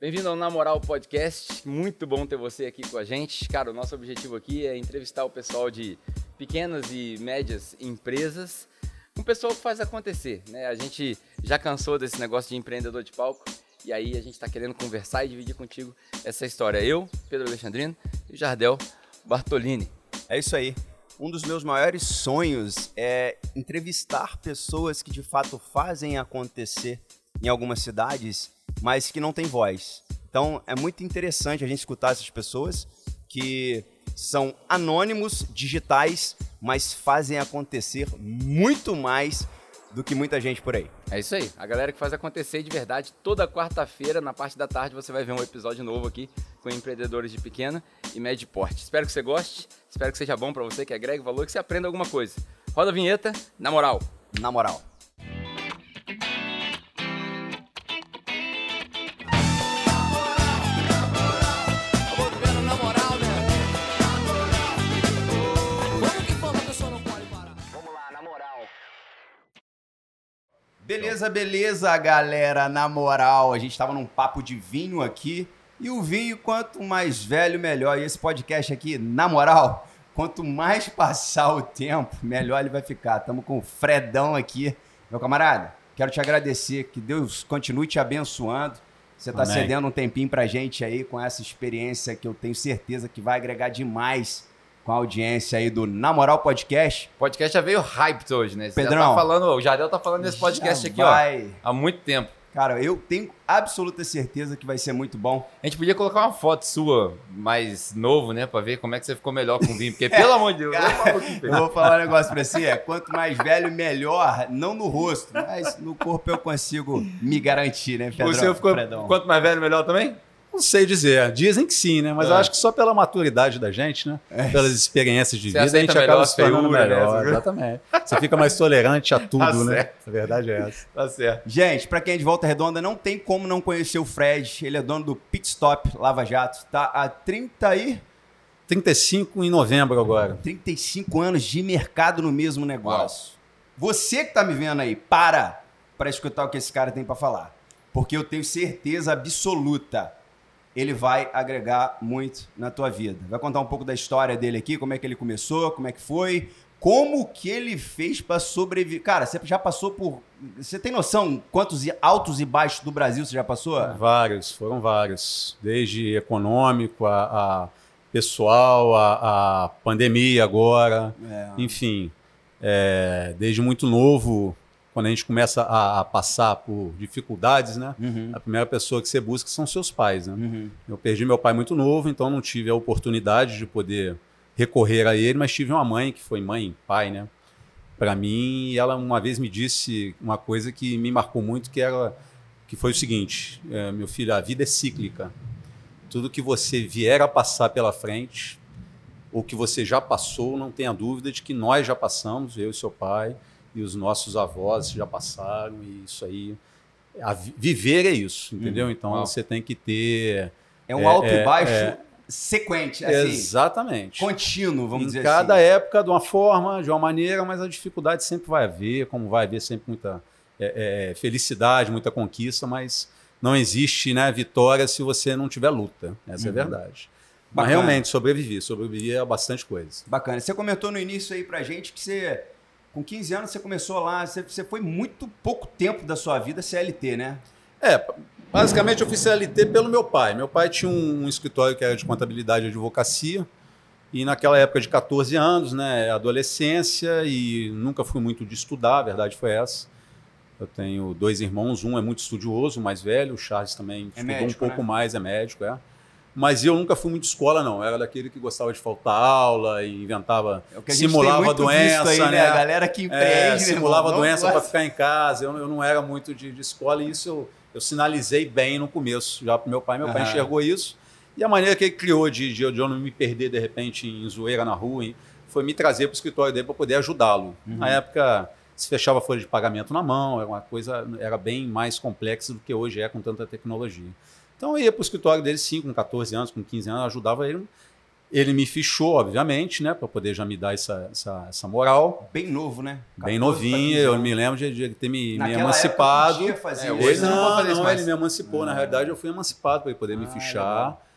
Bem-vindo ao Na Moral Podcast. Muito bom ter você aqui com a gente. Cara, o nosso objetivo aqui é entrevistar o pessoal de pequenas e médias empresas, um pessoal que faz acontecer, né? A gente já cansou desse negócio de empreendedor de palco e aí a gente está querendo conversar e dividir contigo essa história. Eu, Pedro Alexandrino e Jardel Bartolini. É isso aí. Um dos meus maiores sonhos é entrevistar pessoas que de fato fazem acontecer em algumas cidades, mas que não têm voz. Então é muito interessante a gente escutar essas pessoas que são anônimos, digitais, mas fazem acontecer muito mais do que muita gente por aí. É isso aí. A galera que faz acontecer de verdade. Toda quarta-feira, na parte da tarde, você vai ver um episódio novo aqui com empreendedores de pequena e médio porte. Espero que você goste. Espero que seja bom para você, que agregue valor, que você aprenda alguma coisa. Roda a vinheta, na moral. Na moral. Beleza, beleza, galera. Na moral, a gente tava num papo de vinho aqui. E o vinho, quanto mais velho, melhor. E esse podcast aqui, na moral, quanto mais passar o tempo, melhor ele vai ficar. Tamo com o Fredão aqui. Meu camarada, quero te agradecer. Que Deus continue te abençoando. Você tá Amém. cedendo um tempinho pra gente aí com essa experiência que eu tenho certeza que vai agregar demais com a audiência aí do Na Moral Podcast. O podcast já veio hyped hoje, né? Você já Pedrão. tá falando, o Jardel tá falando desse podcast aqui, vai. ó, há muito tempo. Cara, eu tenho absoluta certeza que vai ser muito bom. A gente podia colocar uma foto sua mais novo, né? Pra ver como é que você ficou melhor com o vinho. Porque, pelo amor de Deus, Cara, Eu Pedro. vou falar um negócio pra você, é, quanto mais velho, melhor, não no rosto, mas no corpo eu consigo me garantir, né, Pedrão? O seu ficou? Quanto mais velho, melhor também? Não sei dizer. Dizem que sim, né? Mas É. eu acho que só pela maturidade da gente, né? Pelas experiências de Você vida, a gente acaba se tornando né? melhor. Você- Exatamente. Você fica mais tolerante a tudo, Tá né? A verdade é essa. Tá certo. Gente, pra quem é de Volta Redonda, não tem como não conhecer o Fred. Ele é dono do Pit Stop Lava Jato. Tá há 30 e 35 em novembro agora. 35 anos de mercado no mesmo negócio. Você que tá me vendo aí, para para escutar o que esse cara tem pra falar. Porque eu tenho certeza absoluta, ele vai agregar muito na tua vida. Vai contar um pouco da história dele aqui, como é que ele começou, como é que foi, como que ele fez pra sobreviver. Cara, você já passou por... Você tem noção quantos altos e baixos do Brasil você já passou? Vários, foram vários. Desde econômico, a, a pessoal, a, a pandemia agora. É. Enfim, é, desde muito novo, quando a gente começa a, a passar por dificuldades, né? Uhum, A primeira pessoa que você busca são seus pais, né? uhum. Eu perdi meu pai muito novo, então não tive a oportunidade de poder recorrer a ele, mas tive uma mãe que foi mãe, pai, né? Para mim, e ela uma vez me disse uma coisa que me marcou muito, que era que foi o seguinte: é, meu filho, a vida é cíclica. Tudo que você vier a passar pela frente, ou que você já passou, não tenha dúvida de que nós já passamos, eu e seu pai, e os nossos avós já passaram, e isso aí. viver é isso, entendeu? Então Uau. você tem que ter É um É, alto é, e baixo é. sequente, assim, Exatamente. contínuo, vamos em dizer cada assim. época, de uma forma, de uma maneira, mas a dificuldade sempre vai haver, como vai haver sempre muita é, é, felicidade, muita conquista, mas não existe né, vitória se você não tiver luta. Essa é a Uhum. verdade. Mas Bacana. realmente, sobrevivi. Sobrevivi a bastante coisa. Bacana. Você comentou no início aí pra gente que você, com 15 anos, você começou lá, você, você foi muito pouco tempo da sua vida CLT, né? É, basicamente eu fiz CLT pelo meu pai. Meu pai tinha um, um escritório que era de contabilidade e advocacia. E naquela época de 14 anos, né, adolescência, e nunca fui muito de estudar, a verdade foi essa. Eu tenho dois irmãos, um é muito estudioso, o mais velho, o Charles também É estudou médico, um pouco né? mais, é médico, é. Mas eu nunca fui muito de escola, não. Era daquele que gostava de faltar aula e inventava, É simulava doença, aí, né? né? A galera que empreende, É, simulava irmão, doença para ficar em casa. Eu, eu não era muito de, de escola e isso eu, eu sinalizei bem no começo, já para meu pai. Meu pai Aham. enxergou isso. E a maneira que ele criou de, de, de eu não me perder de repente em zoeira na rua hein, foi me trazer para o escritório dele para poder ajudá-lo. Uhum. Na época se fechava a folha de pagamento na mão, era uma coisa, era bem mais complexa do que hoje é com tanta tecnologia. Então eu ia para o escritório dele, sim, com 14 anos, com 15 anos, ajudava ele. Ele me fichou, obviamente, né? Para poder já me dar essa, essa, essa moral. Bem novo, né? Bem 14 novinho, pra 15 eu me lembro de, de ele ter me, me emancipado. época podia fazer É, hoje Ele não não, não, ele me emancipou. Na Ah. realidade, eu fui emancipado para ele poder me Ah, fichar. legal.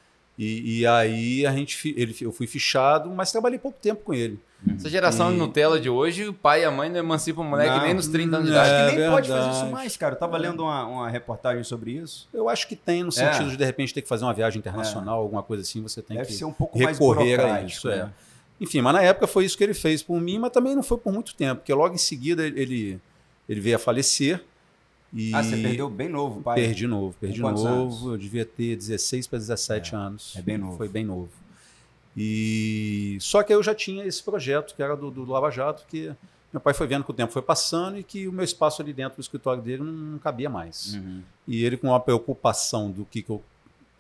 E, e aí a gente, ele, eu fui fichado, mas trabalhei pouco tempo com ele. Essa geração E- de Nutella de hoje, o pai e a mãe não emancipam o moleque Não. nem nos 30 anos de É, idade. Acho que nem pode fazer verdade. isso mais, cara. Eu tava lendo uma, uma reportagem sobre isso. Eu acho que tem, no sentido de de repente ter que fazer uma viagem internacional, alguma coisa assim, você tem Deve que ser um pouco mais recorrer a burocrático, isso. né? É. Enfim, mas na época foi isso que ele fez por mim, mas também não foi por muito tempo, porque logo em seguida ele, ele veio a falecer. E Ah, você perdeu bem novo, pai. Perdi novo, perdi novo. anos? Eu devia ter 16 para 17 É, anos. é bem novo. Foi bem novo. E só que eu já tinha esse projeto que era do, do Lava Jato, que meu pai foi vendo que o tempo foi passando e que o meu espaço ali dentro do escritório dele não, não cabia mais. Uhum. E ele com uma preocupação do que, que eu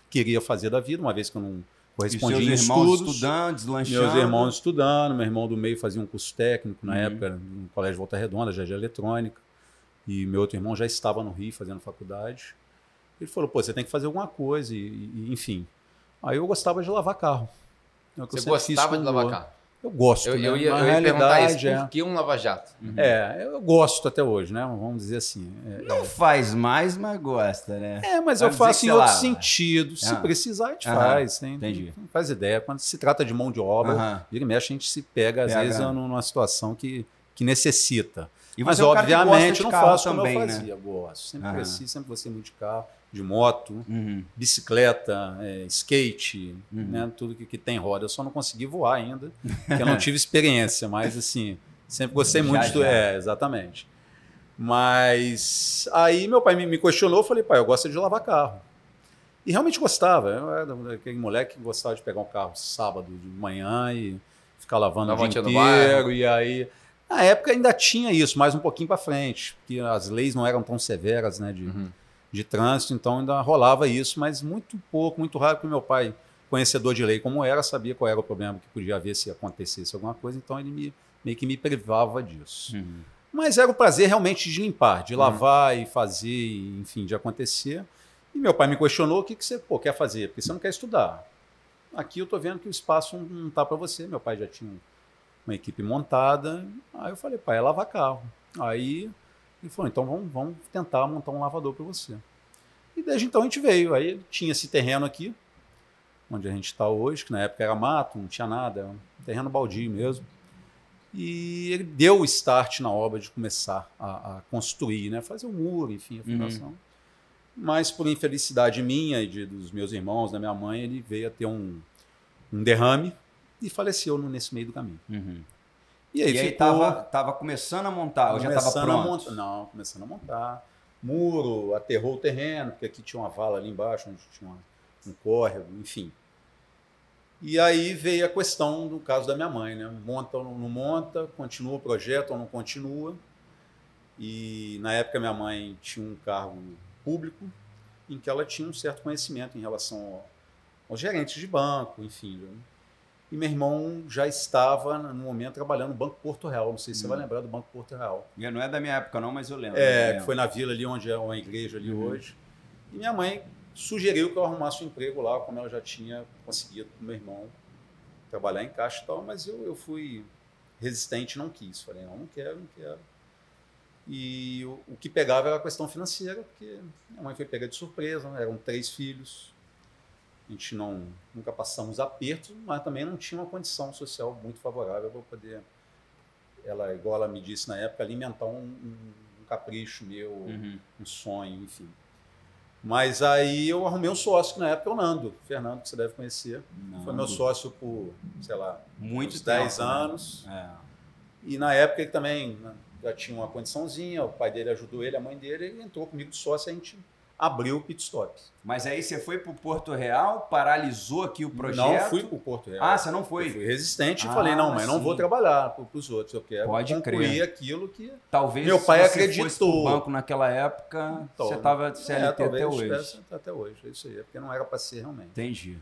queria fazer da vida, uma vez que eu não E correspondia seus em irmãos estudos. estudando, deslanchando. Meus irmãos estudando, meu irmão do meio fazia um curso técnico na Uhum. época, no Colégio Volta Redonda, já de eletrônica. E meu outro irmão já estava no Rio fazendo faculdade. Ele falou: pô, você tem que fazer alguma coisa, e, e- enfim. Aí eu gostava de lavar carro. É Você gostava de lavar carro? Eu gosto. Eu, né? eu ia, Na eu ia perguntar isso. Por que um lava-jato? é. é, eu gosto até hoje, né? Vamos dizer assim. É, Não faz mais, mas gosta, né? É, mas eu faço em outro lava. sentido. Se Ah. precisar, a gente Aham, faz. Tem, entendi. Não faz ideia. Quando se trata de mão de obra, vira e mexe, a gente se pega, às Pega. vezes, numa situação que, que necessita. E Mas, você é um que gosta obviamente, não faço também, eu né? fazia. Gosto. Sempre Aham. cresci, sempre gostei muito de carro, de moto, Uhum. bicicleta, é, skate, Uhum. né, tudo que, que tem roda. Eu só não consegui voar ainda, porque eu não tive experiência, mas assim, sempre gostei Já, muito do. já. É, exatamente. Mas aí meu pai me, me questionou, eu falei, pai, eu gosto de lavar carro. E realmente gostava. Eu era aquele moleque que gostava de pegar um carro sábado de manhã e ficar lavando Dar o dia inteiro. E aí. Na época ainda tinha isso, mais um pouquinho para frente, porque as leis não eram tão severas né, de, Uhum. de trânsito, então ainda rolava isso, mas muito pouco, muito raro, porque meu pai, conhecedor de lei como era, sabia qual era o problema que podia haver se acontecesse alguma coisa, então ele me, meio que me privava disso. Uhum. Mas era o prazer realmente de limpar, de lavar e fazer, enfim, de acontecer. E meu pai me questionou o que, que você pô, quer fazer, porque você não quer estudar. Aqui eu tô vendo que o espaço não tá para você. Meu pai já tinha uma equipe montada. Aí eu falei, pai, é lavar carro. Aí ele falou, então vamos, vamos tentar montar um lavador para você. E desde então a gente veio. Aí tinha esse terreno aqui, onde a gente está hoje, que na época era mato, não tinha nada, era um terreno baldio mesmo. E ele deu o start na obra de começar a, a construir, né? fazer o muro, enfim, a fundação. Mas por infelicidade minha e de, dos meus irmãos, da minha mãe, ele veio a ter um, um derrame e faleceu no- nesse meio do caminho. Uhum. E aí, E aí ficou tava, tava começando a montar, ou já tava começando a pronto? montar. Não, começando a montar. Muro, aterrou o terreno, porque aqui tinha uma vala ali embaixo, onde tinha uma- um córrego, enfim. E aí veio a questão do caso da minha mãe, né? Monta ou não monta, continua o projeto ou não continua. E na época minha mãe tinha um cargo público em que ela tinha um certo conhecimento em relação ao- aos gerentes de banco, enfim. E meu irmão já estava, no momento, trabalhando no Banco Porto Real. Não sei se você vai lembrar do Banco Porto Real. Não é da minha época não, mas eu lembro. É, Eu que foi na vila ali onde é uma igreja ali Uhum. hoje. E minha mãe sugeriu que eu arrumasse um emprego lá, como ela já tinha conseguido com meu irmão trabalhar em caixa e tal, mas eu, eu fui resistente não quis. Falei, não, não quero, não quero. E o, o que pegava era a questão financeira, porque minha mãe foi pega de surpresa, né? eram três filhos. A gente não, nunca passamos apertos, mas também não tinha uma condição social muito favorável para poder, ela, igual ela me disse na época, alimentar um, um- um capricho meu, Uhum. um sonho, enfim. Mas aí eu arrumei um sócio, que na época é o Nando, Fernando, que você deve conhecer. Não, Foi meu sócio por, sei lá, Muito uns 10 tempo, né? anos. É. E na época ele também né, já tinha uma condiçãozinha, o pai dele ajudou ele, a mãe dele, ele entrou comigo de sócio a gente abriu o pit stop. Mas aí você foi pro Porto Real, paralisou aqui o projeto. Não fui para o Porto Real. Ah, você não Eu foi? fui resistente Ah, e falei, não, mas não sim. vou trabalhar para os outros, eu quero Pode concluir crer. aquilo que... Talvez Meu pai se acreditou. fosse pro banco naquela época, Então, você tava CLT é, até hoje. até hoje, é isso aí, é porque não era para ser realmente. Entendi.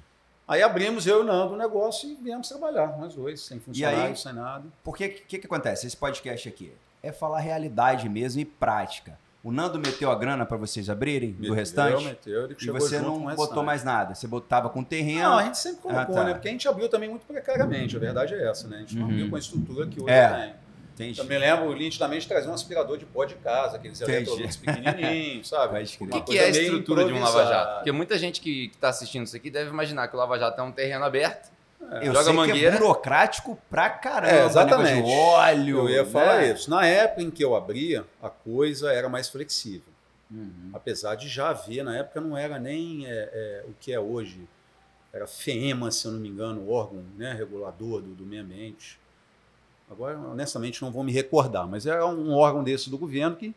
Aí abrimos eu e o Nando o negócio e viemos trabalhar, nós dois, sem funcionário, aí? sem nada. Porque o que, que acontece? Esse podcast aqui é falar realidade mesmo e prática. O Nando meteu a grana para vocês abrirem Meteu, do restante? Meteu, ele E você não botou mais nada? Você botava com terreno? Não, a gente sempre colocou, Ah, tá. né? Porque a gente abriu também muito precariamente, a verdade é essa, né? A gente não Uhum. abriu com a estrutura que hoje É. tem. Entendi. Também lembro nitidamente de trazer um aspirador de pó de casa, aqueles Entendi. eletrodutos pequenininhos, sabe? O que, que é a estrutura de um lava-jato? Porque muita gente que está assistindo isso aqui deve imaginar que o lava-jato é um terreno aberto. Eu Joga sei que mangueira. é burocrático pra caramba. É, exatamente. de óleo. Eu ia falar né? isso. Na época em que eu abria, a coisa era mais flexível. Uhum. Apesar de já haver, na época não era nem é, é, o que é hoje. Era FEMA, se eu não me engano, o órgão né, regulador do, do meio ambiente. Agora, honestamente, não vou me recordar, mas era um órgão desse do governo que,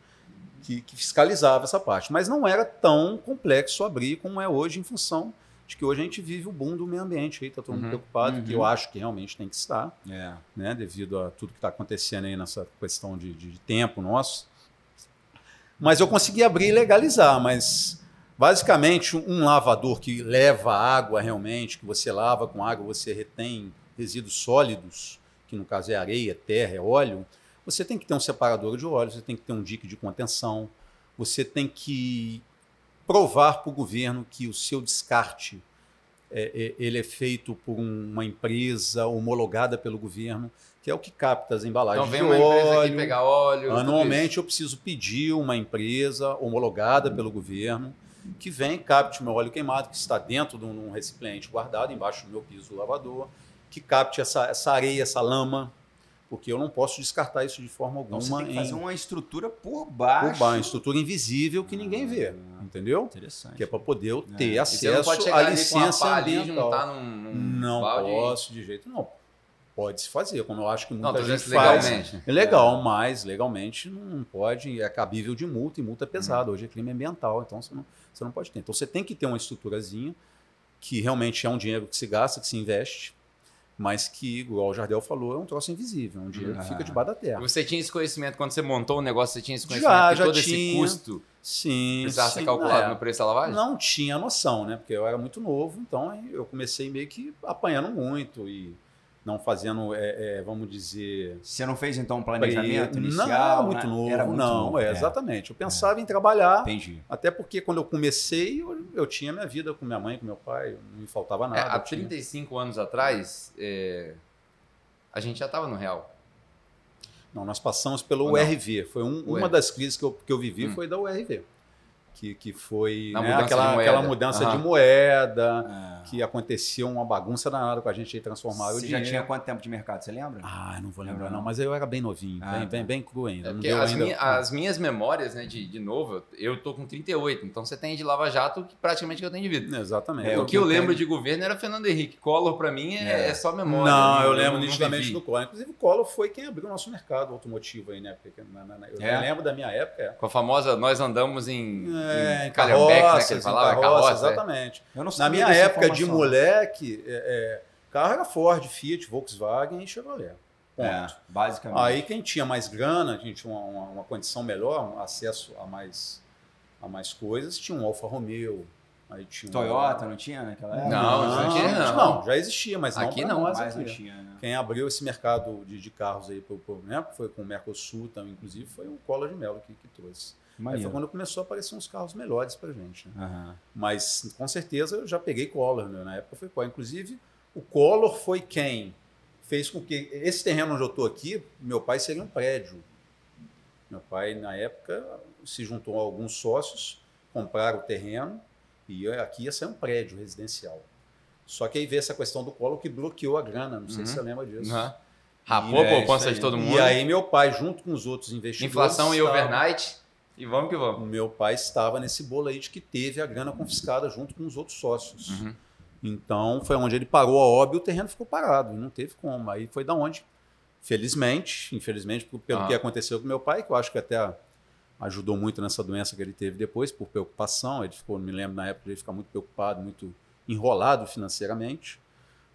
que, que fiscalizava essa parte. Mas não era tão complexo abrir como é hoje, em função que hoje a gente vive o boom do meio ambiente. Está todo mundo Uhum, preocupado, uhum. que eu acho que realmente tem que estar É. né, devido a tudo que está acontecendo aí nessa questão de, de- de tempo nosso. Mas eu consegui abrir e legalizar, mas basicamente um lavador que leva água realmente, que você lava com água, você retém resíduos sólidos, que no caso é areia, terra, é óleo, você tem que ter um separador de óleo, você tem que ter um dique de contenção, você tem que provar para o governo que o seu descarte é, é, ele é feito por um- uma empresa homologada pelo governo, que é o que capta as embalagens Então vem uma empresa aqui óleo. pegar óleo. Anualmente eu preciso pedir uma empresa homologada pelo governo que vem, capte o meu óleo queimado, que está dentro de um recipiente guardado embaixo do meu piso do lavador, que capte essa, essa areia, essa lama, porque eu não posso descartar isso de forma Então alguma você tem que fazer em, uma estrutura por baixo. por baixo, estrutura invisível que ninguém vê, entendeu? Interessante. Que é para poder eu ter É. Você não acesso à ali com a licença ali ambiental. juntar num, num Não balde. posso de jeito não. Pode se fazer, como eu acho que Não, muita tô gente faz. legalmente. É legal, mas legalmente não pode, é cabível de multa e multa é pesada. Hoje é crime ambiental, então você não, você não pode ter. Então você tem que ter uma estruturazinha que realmente é um dinheiro que se gasta, que se investe, mas que, igual o Jardel falou, é um troço invisível, é um dinheiro que fica debaixo da terra. Você tinha esse conhecimento quando você montou o negócio, você tinha esse conhecimento Já, que já todo esse tinha. custo Sim, precisava sim, ser calculado é. no preço da lavagem? Não tinha noção, né? Porque eu era muito novo, então eu comecei meio que apanhando muito e não fazendo, é, é, vamos dizer, Você não fez então um planejamento inicial? Não, muito né? novo. Era muito não, novo, é, exatamente. Eu pensava em trabalhar, Entendi. até porque quando eu comecei, eu, eu tinha minha vida com minha mãe, com meu pai, não me faltava É, nada. há eu tinha- 35 anos atrás, é, a gente já estava no real. Não, nós passamos pelo? URV. Foi um- uma das crises que eu, que eu vivi Hum. foi da URV. Que, que foi Na né, mudança aquela, de moeda. aquela mudança Aham. de moeda, Ah. que aconteceu uma bagunça danada com a gente aí transformar o Você já dinheiro. tinha quanto tempo de mercado, você lembra? Ah, não vou lembrar Lembra não, não? mas eu era bem novinho, Ah, bem, tá. bem, bem cru ainda. É as, ainda- minha- as minhas memórias, né, de, de novo, eu, eu tô com 38, então você tem de Lava Jato que praticamente que eu tenho de vida. Exatamente. É, o o que eu eu lembro de governo era Fernando Henrique. Collor, pra mim, é, É. é só memória. Não, eu não- lembro nitidamente do Collor. Inclusive, o Collor foi quem abriu o nosso mercado automotivo aí, né? Porque na- na- na- eu É? lembro da minha época. é. Com a famosa, nós andamos em, É, em né, que carroças, ele em falava, carroça, carroça. é. exatamente. Eu não Na minha época de moleque, é, é, carro era Ford, Fiat, Volkswagen e Chevrolet. Ponto. É, basicamente. Aí quem tinha mais grana, quem tinha uma, uma- uma condição melhor, um acesso a mais, a mais coisas, tinha um Alfa Romeo. Aí tinha um- Toyota não tinha naquela época? Não, não, não tinha, não. já existia, mas não Aqui não, mais não aqui. tinha, né? Quem abriu esse mercado de, de carros aí, pro, pro, né, foi com o Mercosul, então, inclusive, foi o Collor de Mello que, que trouxe. Aí foi quando começou a aparecer uns carros melhores pra gente. Né? Aham. Mas, com certeza, eu já peguei Collor, né? na época foi Collor. Inclusive, o Collor foi quem fez com que esse terreno onde eu estou aqui, meu pai seria um prédio. Meu pai, na época, se juntou a alguns sócios, compraram o terreno e aqui ia ser um prédio residencial. Só que aí veio essa questão do Collor que bloqueou a grana, não sei Uhum. se você lembra disso. Aham. Rapou a é, poupança isso de todo mundo. E aí meu pai, junto com os outros investidores... Inflação e overnight. E vamos que vamos. meu pai estava nesse bolo aí de que teve a grana confiscada junto com os outros sócios. Uhum. Então foi onde ele parou a obra e o terreno ficou parado. Não teve como. Aí foi da onde, felizmente, infelizmente, pelo Ah. que aconteceu com meu pai, que eu acho que até ajudou muito nessa doença que ele teve depois, por preocupação. Ele ficou, me lembro na época, ele ficar muito preocupado, muito enrolado financeiramente,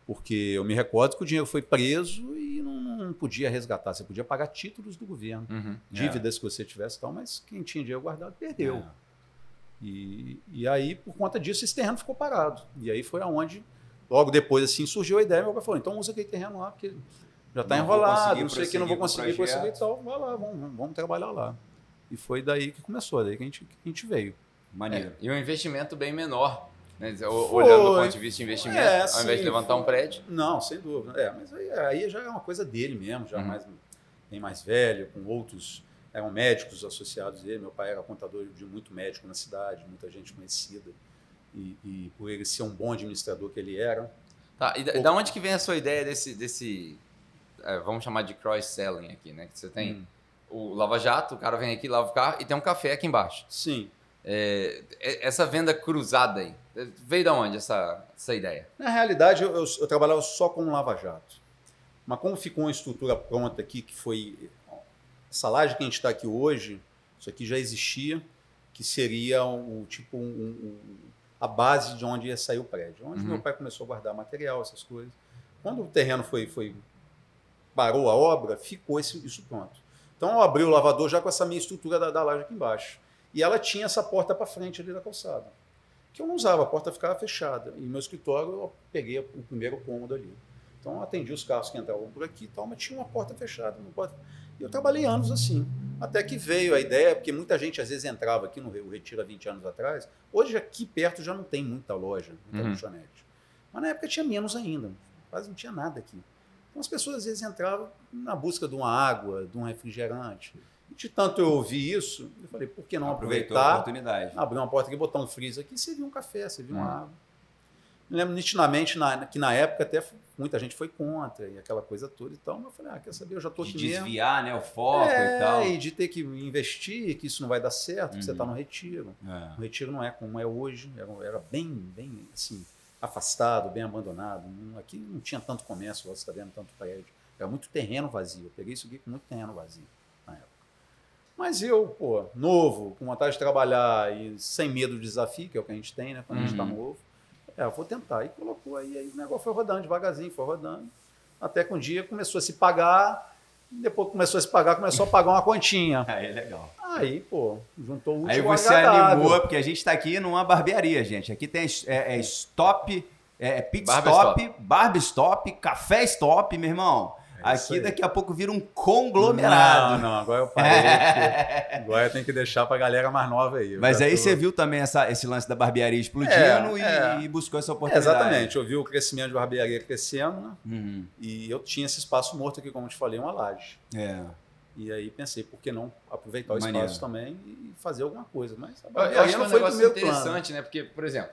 porque eu me recordo que o dinheiro foi preso e não, não podia resgatar. Você podia pagar títulos do governo, Uhum. dívidas que você tivesse e tal, mas quem tinha dinheiro guardado perdeu. É. E, e aí, por conta disso, esse terreno ficou parado. E aí foi aonde, logo depois, assim, surgiu a ideia. Meu pai falou: então usa aquele terreno lá, porque já está enrolado, conseguir não sei o que, não vou conseguir prosseguir e tal. Vai lá, vamos, vamos- vamos trabalhar lá. E foi daí que começou, daí que a gente, que a gente veio. Maneiro. É, e um investimento bem menor. Né? Olhando do ponto de vista de investimento, É, ao invés de levantar um foi. prédio. Não, sem dúvida. É, mas aí, aí já é uma coisa dele mesmo, já Uhum. mais, bem mais velho, com outros, eram médicos associados a ele. Meu pai era contador de muito médico na cidade, muita gente conhecida. E, e por ele ser um bom administrador que ele era, Tá, e da, Pouco. da onde que vem a sua ideia desse, desse é, vamos chamar de cross-selling aqui, né? Que você tem Hum. o Lava Jato, o cara vem aqui, lava o carro e tem um café aqui embaixo. sim, É, é- essa venda cruzada aí, veio da onde essa, essa ideia? Na realidade, eu, eu- eu trabalhava só com Lava Jato. Mas como ficou uma estrutura pronta aqui, que foi essa laje que a gente está aqui hoje, isso aqui já existia, que seria o tipo um- um- um- a base de onde ia sair o prédio, onde Uhum. meu pai começou a guardar material, essas coisas. Quando o terreno foi, foi parou a obra, ficou esse- isso pronto. Então eu abri o lavador já com essa minha estrutura da, da laje aqui embaixo. E ela tinha essa porta para frente ali da calçada que eu não usava, a porta ficava fechada. E meu escritório eu peguei o primeiro cômodo ali. Então eu atendi os carros que entravam por aqui e tal, mas tinha uma porta fechada. Uma porta... E eu trabalhei anos assim. Até que veio a ideia, porque muita gente às vezes entrava aqui no Rio Retiro há 20 anos atrás. Hoje aqui perto já não tem muita loja, muita Uhum. lanchonete. Mas na época tinha menos ainda, quase não tinha nada aqui. Então as pessoas às vezes entravam na busca de uma água, de um refrigerante. De tanto eu ouvir isso, eu falei, por que não Aproveitou a aproveitar oportunidade. abrir uma porta aqui, botar um freezer aqui, servir um café, servir uma Hum. água. Me lembro nitidamente na- que na época até muita gente foi contra e aquela coisa toda e tal, mas eu falei, ah, quer saber, eu já estou De aqui mesmo. desviar, né, o foco é, e tal. e de ter que investir, que isso não vai dar certo, que você Uhum. está no retiro. É. O retiro não é como é hoje, era, era bem, bem assim, afastado, bem abandonado. Aqui não tinha tanto comércio, você está vendo tanto prédio. Era muito terreno vazio. Eu peguei isso aqui com muito terreno vazio. Mas eu, pô, novo, com vontade de trabalhar e sem medo do desafio, que é o que a gente tem, né, quando a gente está Uhum. novo, é, eu vou tentar. E colocou aí, aí o negócio foi rodando devagarzinho, foi rodando. Até que um dia começou a se pagar, depois começou a se pagar, começou a pagar uma continha. Aí é legal. Aí, pô, juntou o último Aí você agradável. animou, porque a gente tá aqui numa barbearia, gente. Aqui tem é, é stop, é, é pit stop, barbe stop, café stop, meu irmão. É aqui daqui a pouco vira um conglomerado. Não, não, agora eu parei. agora eu tenho que deixar pra galera mais nova aí. Mas aí tô- você viu também essa, esse lance da barbearia explodindo É, e, é. e buscou essa É, oportunidade. exatamente, eu vi o crescimento de barbearia crescendo, né? Uhum. E eu tinha esse espaço morto aqui, como eu te falei, uma laje. É. E aí pensei, por que não aproveitar o Maneiro. espaço também e fazer alguma coisa? Mas a Eu, acho que é não um negócio meu plano. interessante, né? Porque, por exemplo,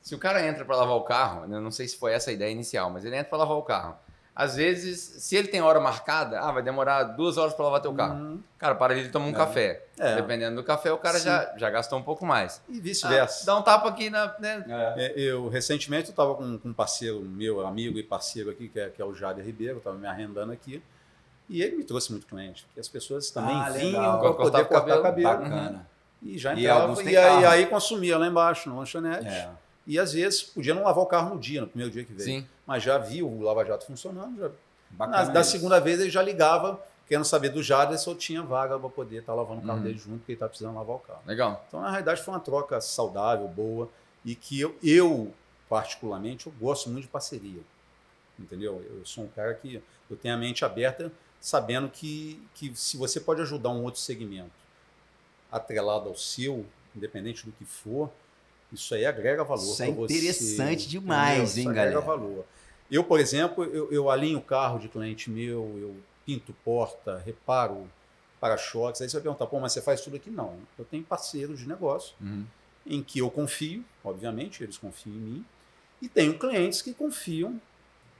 se o cara entra para lavar o carro, né, eu não sei se foi essa a ideia inicial, mas ele entra para lavar o carro. Às vezes, se ele tem hora marcada, ah, vai demorar duas horas para lavar teu carro. Uhum. Cara, para ele toma um É. café. É. Dependendo do café, o cara Sim. já, já gastou um pouco mais. E Ah, vice-versa. dá um tapa aqui na. né? É. É, Eu, recentemente, eu estava com, com um parceiro meu, amigo e parceiro aqui, que é, que é o Jader Ribeiro, estava me arrendando aqui. E ele me trouxe muito cliente, porque as pessoas também Ah, vinham para Cortar poder o cabelo. cortar cabelo. Bacana. E já E entrava. alguns E, têm aí, carro. aí consumia lá embaixo, no lanchonete. É. E às vezes podia não lavar o carro no dia, no primeiro dia que veio. Sim. Mas já viu o Lava Jato funcionando. Já... Bacana Na, da isso. segunda vez ele já ligava, querendo saber do Jader se eu tinha vaga para poder estar lavando o carro Uhum. dele junto, porque ele está precisando lavar o carro. Legal. Então, na realidade, foi uma troca saudável, boa, e que eu, eu particularmente, eu gosto muito de parceria. Entendeu? Eu sou um cara que eu tenho a mente aberta, sabendo que, que se você pode ajudar um outro segmento atrelado ao seu, independente do que for, isso aí agrega valor. Isso é pra você, interessante demais, entendeu? hein, isso agrega galera? valor. Eu, por exemplo, eu, eu alinho o carro de cliente meu, eu pinto porta, reparo para-choques. Aí você vai perguntar, pô, mas você faz tudo aqui? Não. Eu tenho parceiros de negócio Uhum. em que eu confio, obviamente, eles confiam em mim, e tenho clientes que confiam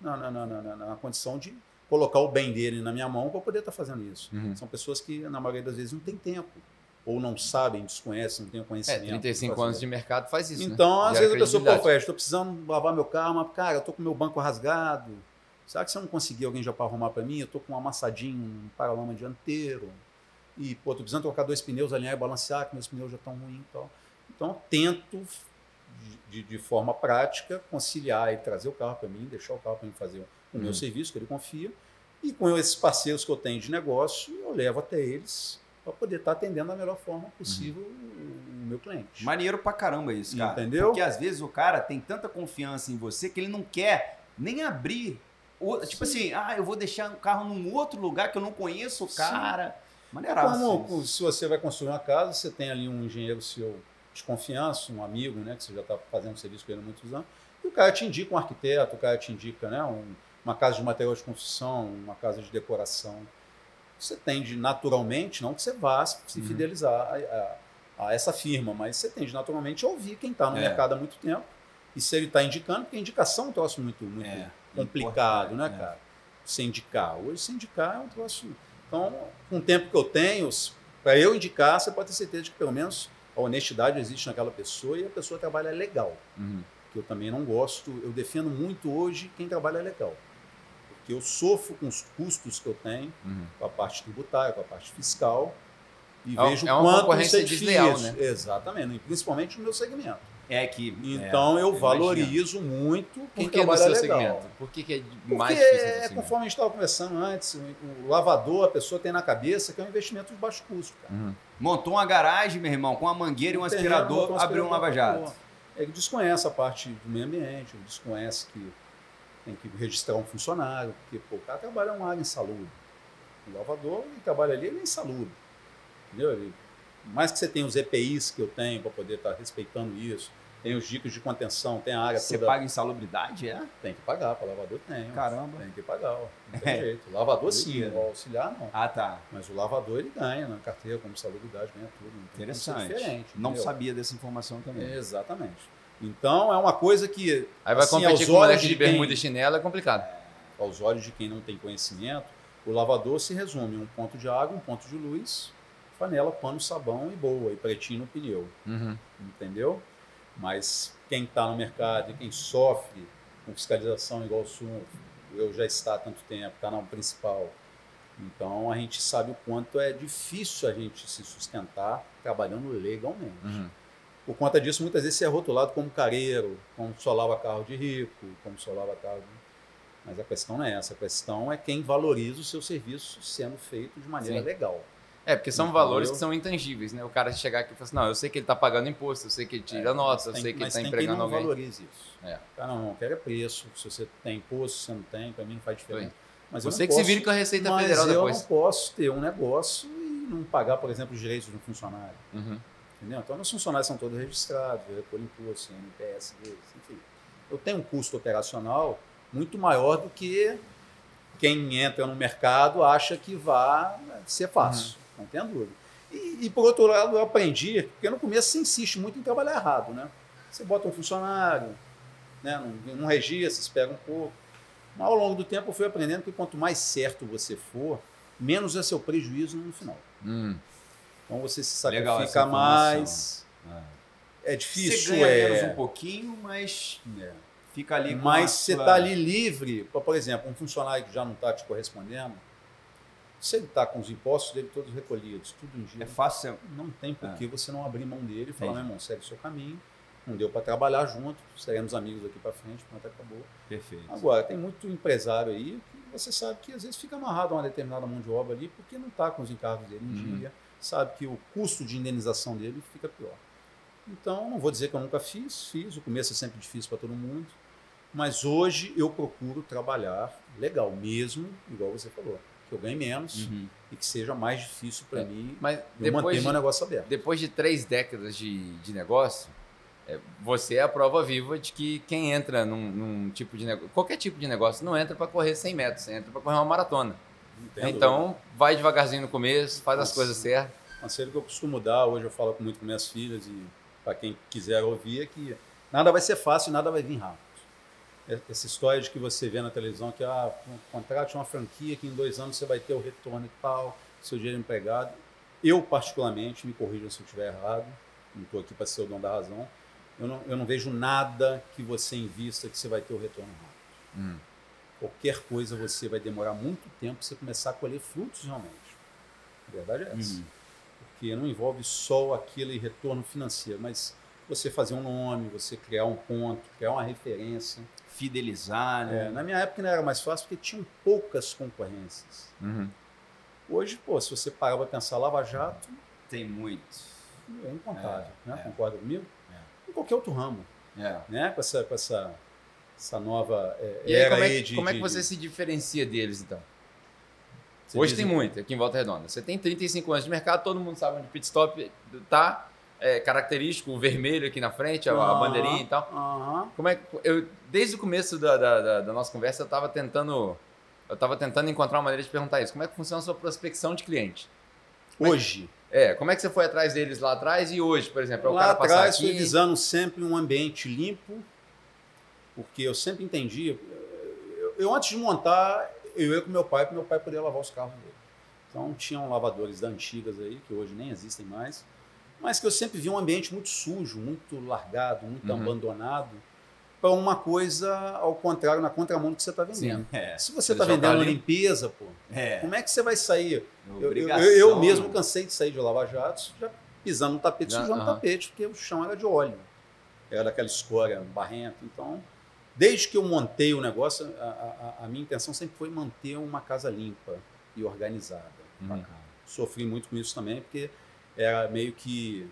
na, na, na, na- na condição de colocar o bem dele na minha mão para poder estar fazendo isso. Uhum. São pessoas que, na maioria das vezes, não têm tempo, ou não sabem, desconhecem, não têm É, conhecimento. 35 pra anos de mercado faz isso. então, né? às vezes a pessoa, pô. Fred, estou precisando lavar meu carro, mas, cara, eu tô com meu banco rasgado. Será que você não conseguir alguém já para arrumar para mim? Eu tô com um amassadinho, um paralama dianteiro. E, pô, tô precisando trocar dois pneus, alinhar e balancear, que meus pneus já estão ruins e tal. Então, eu tento, de, de forma prática, conciliar e trazer o carro para mim, deixar o carro para mim fazer o meu Uhum. serviço, que ele confia. E com esses parceiros que eu tenho de negócio, eu levo até eles para poder estar atendendo da melhor forma possível o o meu cliente. Maneiro pra caramba isso, cara. Entendeu? Porque às vezes o cara tem tanta confiança em você que ele não quer nem abrir. o- tipo assim, ah, eu vou deixar o carro num outro lugar que eu não conheço o Sim. cara. Maneiraço. Como isso. se você vai construir uma casa, você tem ali um engenheiro seu de confiança, um amigo, né, que você já está fazendo serviço com ele há muitos anos, e o cara te indica um arquiteto, o cara te indica né, um- uma casa de material de construção, uma casa de decoração. Você tende naturalmente, não que você vá se Uhum. fidelizar a, a- a essa firma, mas você tende naturalmente a ouvir quem está no É. mercado há muito tempo. E se ele está indicando, porque indicação é um troço muito, muito É, complicado, né, importante, é. cara? Você indicar. Hoje, você indicar é um troço. Então, com o tempo que eu tenho, para eu indicar, você pode ter certeza de que pelo menos a honestidade existe naquela pessoa e a pessoa trabalha legal. Uhum. Que eu também não gosto, eu defendo muito hoje quem trabalha legal. Porque eu sofro com os custos que eu tenho, Uhum. com a parte tributária, com a parte fiscal, e É vejo é uma quanto concorrência é desleal, difícil. né? Exatamente, principalmente no meu segmento. É que. Então é, eu imagino. valorizo muito quem Por que no trabalha seu legal. segmento? Por que, que é Porque mais difícil é, conforme a gente estava conversando antes, o, lavador, a pessoa tem na cabeça que é um investimento de baixo custo. Uhum. Montou uma garagem, meu irmão, com uma mangueira e um aspirador, um abriu um aspirador, lava-jato. Ele desconhece a parte do meio ambiente, ele desconhece que tem que registrar um funcionário, porque pô, o cara trabalha uma área insalubre. O lavador, ele trabalha ali, ele é insalubre. Entendeu? Ele, mais que você tenha os EPIs que eu tenho para poder estar respeitando isso, tem os dicos de contenção, tem a área Você toda. paga insalubridade, é? Tem que pagar, para lavador tem. Caramba. Tem que pagar, ó. não tem jeito. Lavador sim, o auxiliar não. Ah, tá. Mas o lavador ele ganha na carteira, como salubridade, ganha tudo. Não Interessante. Diferente, Não entendeu? sabia dessa informação também. Exatamente. Então é uma coisa que, Aí vai assim, competir com o moleque de de bermuda quem- e chinelo, é complicado. aos olhos de quem não tem conhecimento, o lavador se resume um ponto de água, um ponto de luz, panela, pano, sabão e boa, e pretinho no pneu. Uhum. Entendeu? Mas quem está no mercado e quem sofre com fiscalização igual o senhor, eu já está há tanto tempo, está na principal. Então a gente sabe o quanto é difícil a gente se sustentar trabalhando legalmente. Uhum. Por conta disso, muitas vezes você é rotulado como careiro, como só lava carro de rico, como só lava carro de... Mas a questão não é essa. A questão é quem valoriza o seu serviço sendo feito de maneira Sim. legal. É, porque são Entendeu? valores que são intangíveis, né? O cara chegar aqui e falar assim, não, eu sei que ele está pagando imposto, eu sei que ele tira nota, eu Mas sei que ele mas está empregando quem não alguém. valorize isso. É. Cara, não, não, quero é preço. Se você tem imposto, se você não tem, para mim não faz diferença. Mas eu Você não que se posso- vire com a Receita mas Federal eu depois. não posso ter um negócio e não pagar, por exemplo, os direitos de um funcionário. Uhum. Entendeu? Então, meus funcionários são todos registrados, eu recolho imposto, NPS deles, enfim. Eu tenho um custo operacional muito maior do que quem entra no mercado acha que vai ser fácil, não tenha dúvida. E, e, por outro lado, eu aprendi, porque no começo você insiste muito em trabalhar errado, né? Você bota um funcionário, né? não, não registra, espera um pouco. Mas ao longo do tempo eu fui aprendendo que quanto mais certo você for, menos é seu prejuízo no final. Hum. Então você se sacrifica mais. É difícil, Você ganha é. menos um pouquinho, mas é. fica ali Mas você sua- está ali livre, por por exemplo, um funcionário que já não está te correspondendo, se ele está com os impostos dele todos recolhidos, tudo em dia, É fácil. não tem por que você não abrir mão dele e falar, meu irmão, segue o seu caminho, não deu para trabalhar junto, seremos amigos aqui para frente, pronto, acabou. Perfeito. Agora, tem muito empresário aí que você sabe que às vezes fica amarrado a uma determinada mão de obra ali porque não está com os encargos dele em Uhum. dia, sabe que o custo de indenização dele fica pior. Então, não vou dizer que eu nunca fiz, fiz, o começo é sempre difícil para todo mundo, mas hoje eu procuro trabalhar legal mesmo, igual você falou, que eu ganhe menos Uhum. e que seja mais difícil para É. mim Mas eu manter de, meu negócio aberto. depois de três décadas de, de negócio, é, você é a prova viva de que quem entra num, num tipo de negócio, qualquer tipo de negócio, não entra para correr 100 metros, você entra para correr uma maratona. Entendo. Então, vai devagarzinho no começo, faz as Nossa. coisas certas. conselho que eu costumo dar, hoje eu falo muito com minhas filhas e para quem quiser ouvir, é que nada vai ser fácil, nada vai vir rápido. Essa história de que você vê na televisão que ah, contrate uma franquia que em dois anos você vai ter o retorno e tal, seu dinheiro empregado. Eu, particularmente, me corrijam se eu estiver errado, não estou aqui para ser o dono da razão, eu não, eu não vejo nada que você invista que você vai ter o retorno rápido. Hum. Qualquer coisa você vai demorar muito tempo para você começar a colher frutos realmente. A verdade é essa Uhum. porque não envolve só aquele retorno financeiro, mas você fazer um nome, você criar um ponto, criar uma referência. Fidelizar, né? É, na minha época não era mais fácil porque tinham poucas concorrências. Uhum. Hoje, pô, se você parar para pensar Lava Jato, Tem muito. é incontável, É, né? é. Concorda comigo? É. Em qualquer outro ramo, É. né? Com essa, com essa, essa nova é, E aí, era como é, que- de... como é que de- você se diferencia deles, então? Você Hoje tem muito aqui em Volta Redonda. Você tem 35 anos de mercado, todo mundo sabe onde o pit stop tá. É característico, o vermelho aqui na frente, a, a bandeirinha e tal. Como é que eu desde o começo da, da, da- da nossa conversa eu estava tentando eu tava tentando encontrar uma maneira de perguntar isso. Como é que funciona a sua prospecção de cliente? Hoje, É, como é que você foi atrás deles lá atrás e hoje, por exemplo, é o lá atrás aqui. visando sempre um ambiente limpo, porque eu sempre entendi. Eu, eu, antes de montar, eu ia com meu pai para meu pai poder lavar os carros dele. Então tinham lavadores da antigas aí, que hoje nem existem mais, mas que eu sempre vi um ambiente muito sujo, muito largado, muito Uhum. abandonado, para uma coisa ao contrário, na contramão do que você está vendendo. É. Se você está tá vendendo ali. limpeza, pô, É. como é que você vai sair? Eu, eu- eu- mesmo cansei de sair de Lava Jatos, já pisando no tapete, Já, sujando o aham. tapete, porque o chão era de óleo. Era daquela escória barrenta. Então, desde que eu montei o negócio, a, a- a minha intenção sempre foi manter uma casa limpa e organizada. Uhum. Sofri muito com isso também, porque era meio que.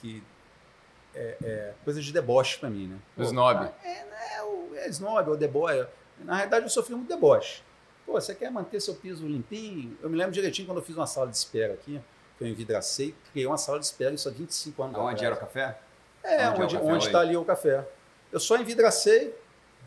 que é, é, coisa de deboche para mim, né? O snob. É, é, o- é snob, ou deboche. Na realidade, eu sofri muito deboche. Pô, você quer manter seu piso limpinho? Eu me lembro direitinho quando eu fiz uma sala de espera aqui, que eu envidracei, criei uma sala de espera, isso há 25 anos Aonde atrás. era o café? É, Onde é onde, onde está ali o café. Eu só envidracei,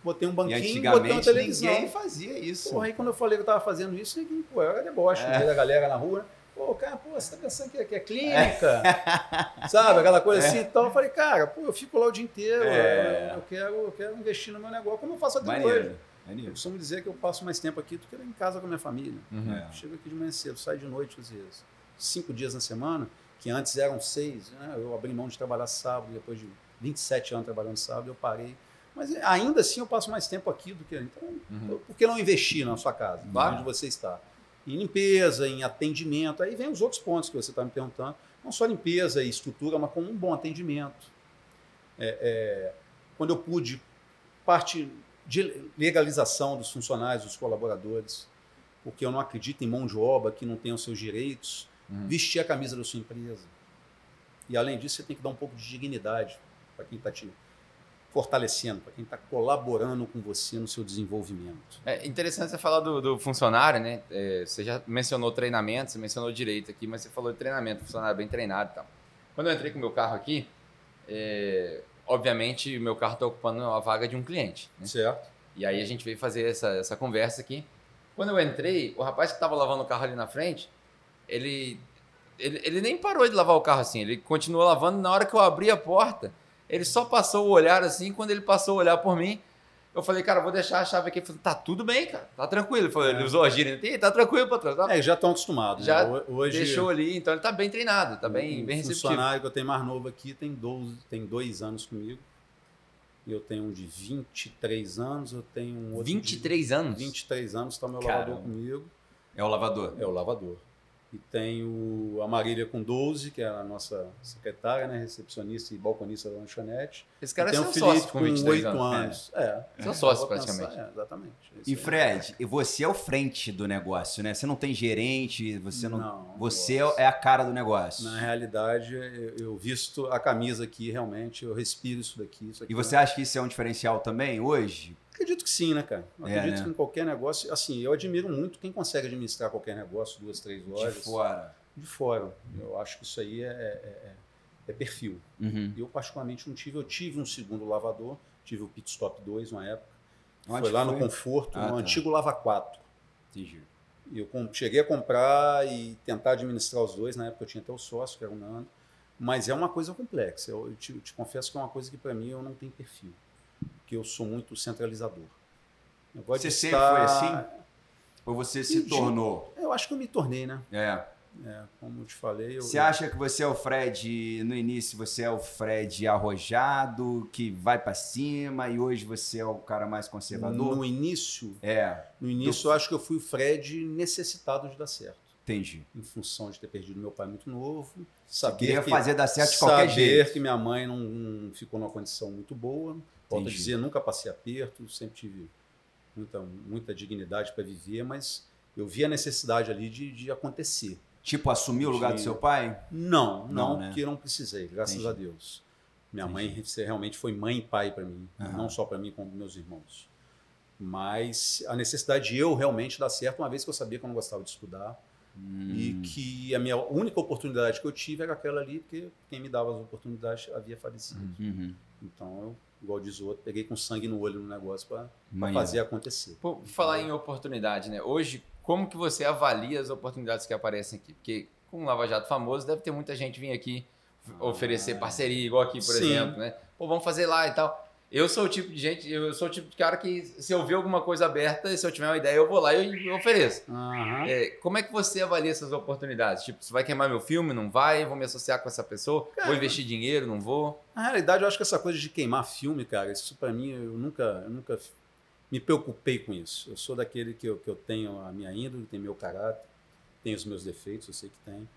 botei um banquinho, botei uma televisão. ninguém fazia isso. Porra, aí quando eu falei que eu tava fazendo isso, ninguém, pô, era deboche, É. meio da galera na rua. né? Pô, cara, pô, você tá pensando que é, que é clínica? Sabe, aquela coisa assim. Então eu falei, cara, pô, eu fico lá o dia inteiro, É. eu, eu quero, eu quero investir no meu negócio, como eu faço até hoje. Maneiro. Eu Maneiro. costumo dizer que eu passo mais tempo aqui do que em casa com a minha família. Uhum. É. Eu chego aqui de manhã cedo, saio de noite às vezes. Cinco dias na semana, que antes eram seis, né? eu abri mão de trabalhar sábado, depois de 27 anos trabalhando sábado, eu parei. Mas ainda assim eu passo mais tempo aqui do que. Então, Uhum. por que não investir na sua casa, Claro. onde você está? Em limpeza, em atendimento. Aí vem os outros pontos que você está me perguntando. Não só limpeza e estrutura, mas como um bom atendimento. É, é, quando eu pude, parte de legalização dos funcionários, dos colaboradores, porque eu não acredito em mão de obra que não tenha os seus direitos, Uhum. vestir a camisa da sua empresa. E além disso, você tem que dar um pouco de dignidade para quem está te fortalecendo, para quem está colaborando com você no seu desenvolvimento. É interessante você falar do, do funcionário, né? É, você já mencionou treinamento, você mencionou direito aqui, mas você falou de treinamento, funcionário bem treinado e tal. Quando eu entrei com o meu carro aqui, é, obviamente o meu carro está ocupando a vaga de um cliente. né? Certo? E aí a gente veio fazer essa, essa conversa aqui. Quando eu entrei, o rapaz que estava lavando o carro ali na frente, ele, ele, ele nem parou de lavar o carro assim, ele continuou lavando. Na hora que eu abri a porta, ele só passou o olhar assim. Quando ele passou o olhar por mim, eu falei, cara, vou deixar a chave aqui. Ele falou, tá tudo bem, cara, tá tranquilo. Ele, falou, ele usou a gíria, "Ih, tá tranquilo, patrão. Tá? É, já estão acostumados. Já né? Ho- Hoje, Deixou ali, então ele tá bem treinado, tá bem, o bem receptivo. funcionário que eu tenho mais novo aqui tem, 12, tem dois anos comigo. E eu tenho um de 23 anos, eu tenho um outro 23 de anos? 23 anos, está meu Caramba. lavador comigo. É o lavador. É o lavador. E tenho a Marília com 12, que é a nossa secretária, né, recepcionista e balconista da lanchonete. Esse cara é tem seu o Felipe sócio com com 23 8 anos. anos. É. Seu sócio, praticamente. é, exatamente. É isso E aí. Fred, e você é o frente do negócio, né? Você não tem gerente, você não. Não, você nossa. é a cara do negócio. Na realidade, eu, eu visto a camisa aqui, realmente, eu respiro isso daqui. Isso aqui E você é- acha que isso é um diferencial também hoje? Acredito que sim, né, cara? Eu É, acredito né? que em qualquer negócio, assim, eu admiro muito quem consegue administrar qualquer negócio, duas, três lojas. De fora. De fora. Eu acho que isso aí é, é- é- é perfil. Uhum. Eu, particularmente, não tive. Eu tive um segundo lavador, tive o Pit Stop 2 uma época. Onde foi lá foi? no Conforto, Ah, no tá. antigo Lava 4. Entendi. E Eu cheguei a comprar e tentar administrar os dois. Na época eu tinha até o sócio, que era o Nando. Mas é uma coisa complexa. Eu, te, eu te confesso que é uma coisa que, para mim, eu não tenho perfil. Porque eu sou muito centralizador. Você sempre estar- foi assim? Ou você se De- tornou? Eu acho que eu me tornei, né? É. É, como eu te falei. Eu, Você acha que você é o Fred, no início você é o Fred arrojado, que vai pra cima, e hoje você é o cara mais conservador? No início, É, no início eu acho que eu fui o Fred necessitado de dar certo. entendi. Em função de ter perdido meu pai muito novo. Saber queria que, fazer dar certo de qualquer saber jeito. que minha mãe não, não ficou numa condição muito boa. Volto a dizer, nunca passei aperto, sempre tive muita, muita dignidade para viver, mas eu vi a necessidade ali de, de acontecer. Tipo, assumir o lugar do De- seu pai? Não, Não, não, né? porque eu não precisei, graças Entendi. a Deus. Minha Entendi. mãe realmente foi mãe e pai para mim, Aham. não só para mim, como para meus irmãos. Mas a necessidade de eu realmente dar certo, uma vez que eu sabia que eu não gostava de estudar e que a minha única oportunidade que eu tive era aquela ali, porque quem me dava as oportunidades havia falecido. Uhum. Então eu, igual diz o outro, peguei com sangue no olho no negócio para fazer acontecer. Pô, falar em oportunidade, né? Hoje, como que você avalia as oportunidades que aparecem aqui? Porque com um Lava Jato famoso, deve ter muita gente vir aqui oferecer parceria, igual aqui, por Sim. exemplo, né? Pô, vamos fazer lá e tal. Eu sou o tipo de gente, eu sou o tipo de cara que se eu ver alguma coisa aberta, se eu tiver uma ideia, eu vou lá e eu ofereço. Aham. É, como é que você avalia essas oportunidades? Tipo, você vai queimar meu filme? Não vai? Vou me associar com essa pessoa? Vou investir dinheiro? Não vou? Na realidade, eu acho que essa coisa de queimar filme, cara, isso pra mim, eu nunca, eu nunca me preocupei com isso. Eu sou daquele que eu, que eu tenho a minha índole, tenho meu caráter, tenho os meus defeitos, eu sei que tem.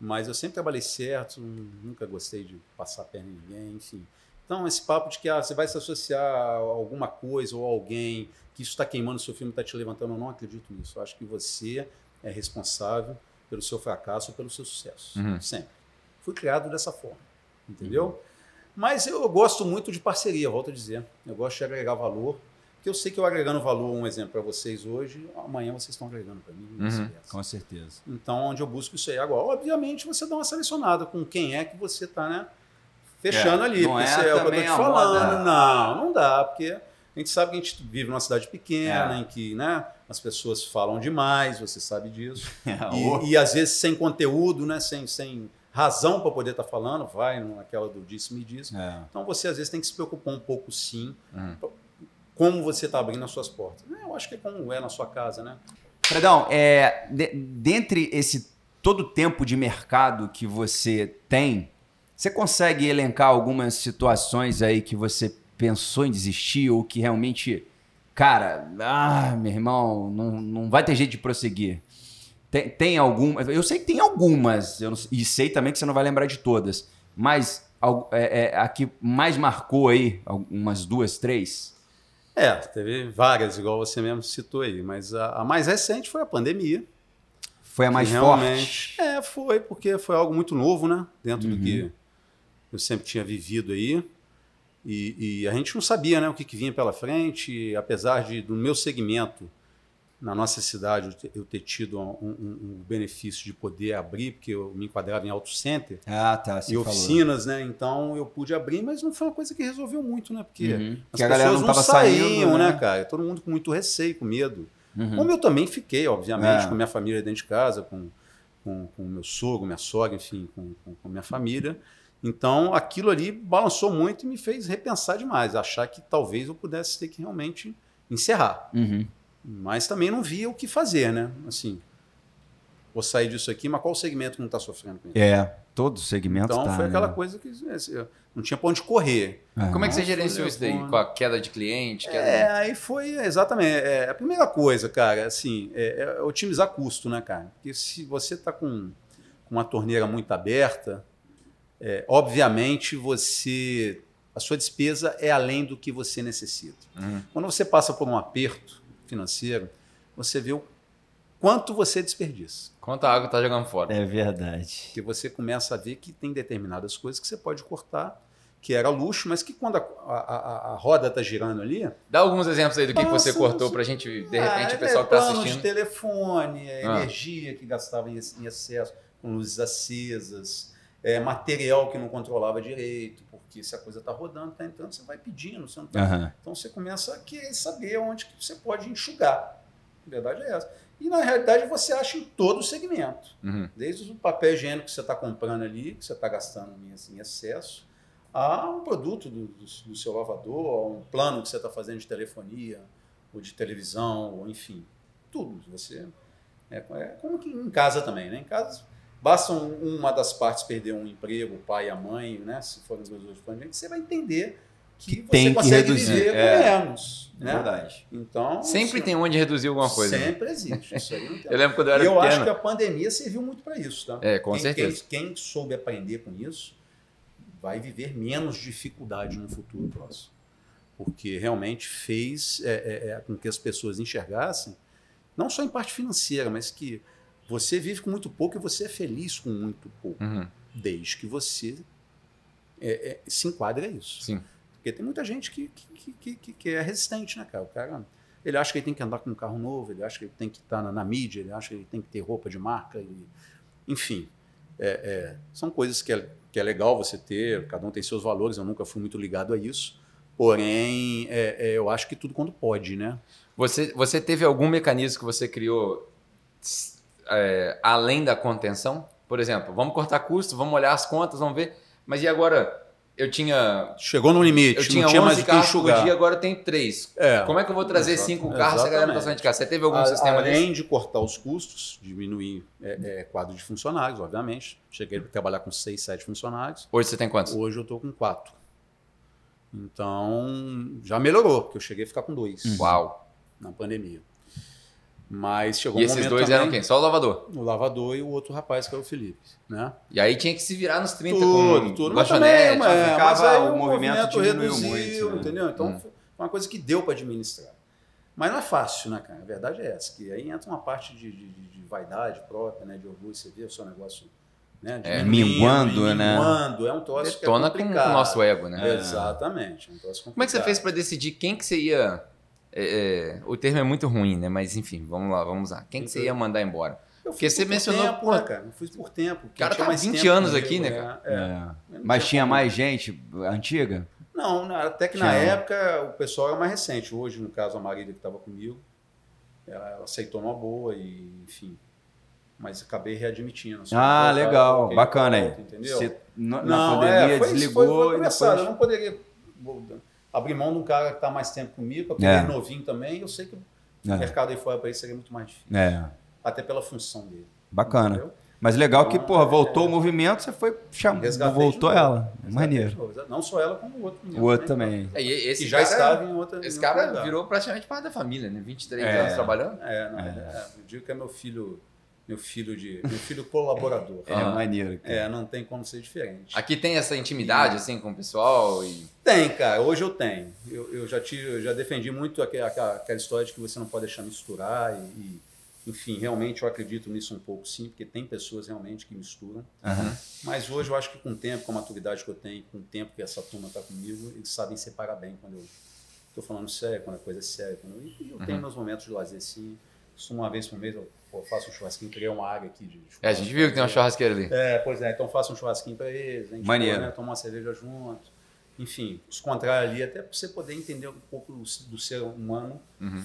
Mas eu sempre trabalhei certo, nunca gostei de passar a perna em ninguém, enfim. Então, esse papo de que ah, você vai se associar a alguma coisa ou a alguém, que isso está queimando o seu filme, está te levantando, eu não acredito nisso. Eu acho que você é responsável pelo seu fracasso ou pelo seu sucesso. Uhum. Sempre. Fui criado dessa forma, entendeu? Mas eu gosto muito de parceria, volto a dizer. Eu gosto de agregar valor, porque eu sei que eu agregando valor, um exemplo para vocês hoje, amanhã vocês estão agregando para mim. Uhum. Com certeza. Então, onde eu busco isso aí. Agora, obviamente, você dá uma selecionada com quem é que você está, né? Fechando É, ali. não é isso é o que eu também te falando. Não, não dá, porque a gente sabe que a gente vive numa cidade pequena, É. em que né, as pessoas falam demais, você sabe disso. Ô, E, e às vezes sem conteúdo, né? Sem, sem razão para poder estar falando, vai naquela do disse-me disse. é. Então você às vezes tem que se preocupar um pouco sim, Uhum. como você está abrindo as suas portas. É, Eu acho que é como é na sua casa, né? Fredão, é, de- dentre esse todo o tempo de mercado que você tem, você consegue elencar algumas situações aí que você pensou em desistir ou que realmente, cara, ah, meu irmão, não, não vai ter jeito de prosseguir? Tem, tem algum? Eu sei que tem algumas, eu não- e sei também que você não vai lembrar de todas, mas é, é, a que mais marcou aí, umas duas, três? É, teve várias, igual você mesmo citou aí, mas a, a mais recente foi a pandemia. Foi a mais forte? É, foi, porque foi algo muito novo, né? Dentro Uhum. do que eu sempre tinha vivido aí. E, e a gente não sabia né, o que, que vinha pela frente, apesar de, do meu segmento, na nossa cidade, eu ter, tido um, um- um benefício de poder abrir, porque eu me enquadrava em auto center Ah, tá. E falou. oficinas, né? Então eu pude abrir, mas não foi uma coisa que resolveu muito, né? Porque Uhum. as Que pessoas não não, saíam, saindo, né, né? cara? Todo mundo com muito receio, com medo. Uhum. Como eu também fiquei, obviamente, É. com minha família dentro de casa, com, com, com meu sogro, minha sogra, enfim, com, com, com minha família. Então, aquilo ali balançou muito e me fez repensar demais, achar que talvez eu pudesse ter que realmente encerrar. Uhum. Mas também não via o que fazer, né? Assim, vou sair disso aqui, mas qual segmento que não está sofrendo com isso? É, todo segmento então, tá, foi aquela né? coisa que assim, não tinha para onde correr. Como é que você gerenciou isso daí? telefone. Com a queda de cliente? Queda... É, aí foi exatamente. é, a primeira coisa, cara, assim, é, é otimizar custo, né, cara? Porque se você tá com, com uma torneira muito aberta, é, obviamente você. A sua despesa é além do que você necessita. Uhum. Quando você passa por um aperto financeiro, você vê o quanto você desperdiça. Quanta água tá jogando fora? É verdade. Porque você começa a ver que tem determinadas coisas que você pode cortar, que era luxo, mas que quando a, a, a- a roda está girando ali, Dá alguns exemplos aí do que, que você cortou isso- pra gente, de Ah, repente, é, o pessoal que tá planos assistindo. de telefone, é, Ah. energia que gastava em, em excesso, com luzes acesas, é, material que não controlava direito, porque se a coisa está rodando, está entrando, você vai pedindo. Você não tá- Aham. Então você começa a querer saber onde que você pode enxugar. A verdade é essa. E na realidade você acha em todo o segmento. Uhum. Desde o papel higiênico que você está comprando ali, que você está gastando em, em excesso, a um produto do, do, do seu lavador, a um plano que você está fazendo de telefonia, ou de televisão, ou enfim, tudo. Você é, é como que em casa também, né? Em casa basta um- uma das partes perder um emprego, o pai e a mãe, né? Se forem os dois dependentes, você vai entender que, você tem que consegue reduzir, viver é. com menos, É né? verdade. Então Sempre assim, tem onde reduzir alguma coisa. né? Sempre existe. Isso aí não tem Eu lembro quando eu era e eu acho pequeno. que a pandemia serviu muito para isso, tá? É, com quem, certeza. Quem, quem soube aprender com isso vai viver menos dificuldade no futuro próximo. Porque realmente fez é, é, é, com que as pessoas enxergassem, não só em parte financeira, mas que você vive com muito pouco e você é feliz com muito pouco, Uhum. desde que você é, é, se enquadre a isso. Sim. Porque tem muita gente que, que, que, que, que é resistente, né, cara? O cara Ele acha que ele tem que andar com um carro novo, ele acha que ele tem que estar na, na mídia, ele acha que ele tem que ter roupa de marca. E, enfim, é, é, são coisas que é, que é legal você ter, cada um tem seus valores, eu nunca fui muito ligado a isso. Porém, é, é, eu acho que tudo quando pode, né? Você, você teve algum mecanismo que você criou é, além da contenção? Por exemplo, vamos cortar custo, vamos olhar as contas, vamos ver. Mas e agora? Eu tinha. Chegou no limite, eu tinha não tinha 11 mais carros por dia, agora tem 3. É. Como é que eu vou trazer Exato. 5 carros se a galera não está de casa? Você teve algum A- sistema desse? Além de cortar os custos, diminuir é, é, quadro de funcionários, obviamente. Cheguei a trabalhar com seis, sete funcionários. Hoje você tem quantos? Hoje eu estou com quatro. Então, já melhorou, porque eu cheguei a ficar com dois Uau. na pandemia. Mas chegou E um esses dois também, eram quem? Só o lavador. O lavador e o outro rapaz, que é o Felipe. Né? E aí tinha que se virar nos 30 Tudo, com tudo. Mas lanchonete. também, mas, é, ficava- mas aí o movimento diminuiu reduziu, muito, né? entendeu? Então Hum. foi uma coisa que deu para administrar. Mas não é fácil, né, cara? A verdade é essa, que aí entra uma parte de, de- de- de vaidade própria, né, de orgulho, você vê o seu negócio né, É. Minguando, né? minguando, é um troço Detona que com é o complicado. nosso ego, né? Exatamente, é um troço Como é que você fez para decidir quem que você ia... é, é, o termo é muito ruim, né? Mas enfim, vamos lá, vamos lá. Quem que você ia mandar embora? Eu Porque fui você por mencionou, tempo, pô, né, cara? Eu fui por tempo. cara Tinha tá mais 20 tempo anos comigo, aqui, né, é, cara? é. É. Mas tinha como. mais gente antiga? Não, até que Tinha na época o pessoal era mais recente. Hoje, no caso, a Marília que estava comigo, ela, ela aceitou numa boa e, enfim. Mas acabei readmitindo. Só Ah, legal. Bacana aí. Entendeu? Você, na não, pandemia é, foi, isso, desligou foi, foi e conversado. Eu depois... não poderia abrir mão de um cara que está mais tempo comigo, porque É. ele é novinho também. Eu sei que o É. mercado aí fora para ele seria muito mais difícil. É, Até pela função dele. bacana. entendeu? Mas legal que, Então, porra, é- voltou o movimento, você foi chamar, Resgatei voltou ela. Maneiro. Não só ela, como o outro. O outro também. É, e esse Que já cara, estava em outra. Esse em outro cara lugar. virou praticamente parte da família, né? 23 É. anos trabalhando. É, não, é. eu digo que é meu filho, meu filho de, meu filho colaborador. É, Ah. maneiro. cara. É, não tem como ser diferente. Aqui tem essa intimidade, assim, com o pessoal e... Tem, cara. Hoje eu tenho. Eu, eu já tive, eu já defendi muito aquela, aquela- história de que você não pode deixar misturar e, e, enfim, realmente eu acredito nisso um pouco, sim, porque tem pessoas realmente que misturam. Aham. Mas hoje eu acho que com o tempo, com a maturidade que eu tenho, com o tempo que essa turma está comigo, eles sabem separar bem quando eu estou falando sério, quando a coisa é séria. Quando eu, e eu tenho meus momentos de lazer, sim. Uma vez por mês eu pô, faço um churrasquinho, criei uma área aqui de É, a gente viu que tem uma churrasqueira ali. É, pois é, então faço um churrasquinho para eles, a gente Maneiro. né, toma uma cerveja junto. Enfim, os contrários ali, até para você poder entender um pouco do, do ser humano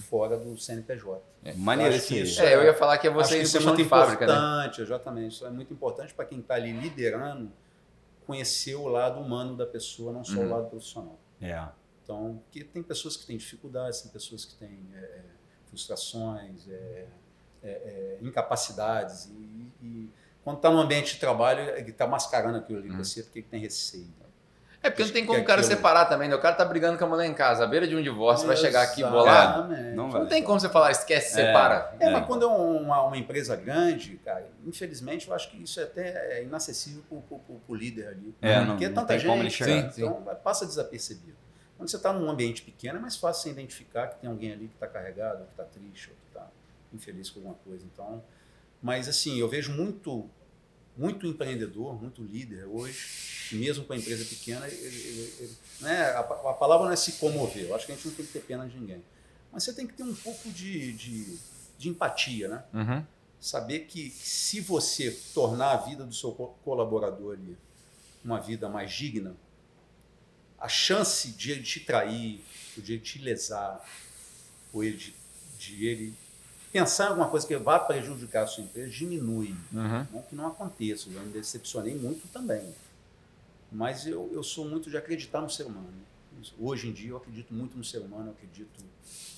fora do CNPJ. Maneiro acho que esse isso aí. É, eu ia falar que é você isso é muito fábrica, né? importante, exatamente. Isso é muito importante para quem está ali liderando conhecer o lado humano da pessoa, não só Uhum. o lado profissional. É. Então, porque tem pessoas que têm dificuldades, tem pessoas que têm é, é, frustrações, é, é, é, incapacidades. E, e quando está no ambiente de trabalho, ele está mascarando aquilo ali Uhum. para você porque ele tem receio. É porque não tem como o cara aquilo- separar também, né? O cara tá brigando com a mulher em casa, à beira de um divórcio, vai chegar aqui bolado. Não Não tem como você falar, esquece, separa. É, mas quando é uma, uma empresa grande, cara, infelizmente eu acho que isso é até é inacessível para o líder ali. É, não- Porque é não tanta tem gente, como ele chegar. Sim, então passa desapercebido. Quando você está num ambiente pequeno, é mais fácil você identificar que tem alguém ali que está carregado, que está triste, ou que está infeliz com alguma coisa. Então, mas assim, eu vejo muito, muito empreendedor, muito líder hoje, mesmo com a empresa pequena, ele- ele- ele- né, a, a palavra não é se comover. Eu acho que a gente não tem que ter pena de ninguém. Mas você tem que ter um pouco de, de, de empatia, né? Uhum. Saber que se você tornar a vida do seu co- colaborador ali uma vida mais digna, a chance de ele te trair, ou de ele te lesar, ou ele de, de ele pensar em alguma coisa que vá prejudicar a sua empresa, diminui. Uhum. Não que não aconteça, eu me decepcionei muito também. Mas eu, eu sou muito de acreditar no ser humano. Hoje em dia eu acredito muito no ser humano, eu acredito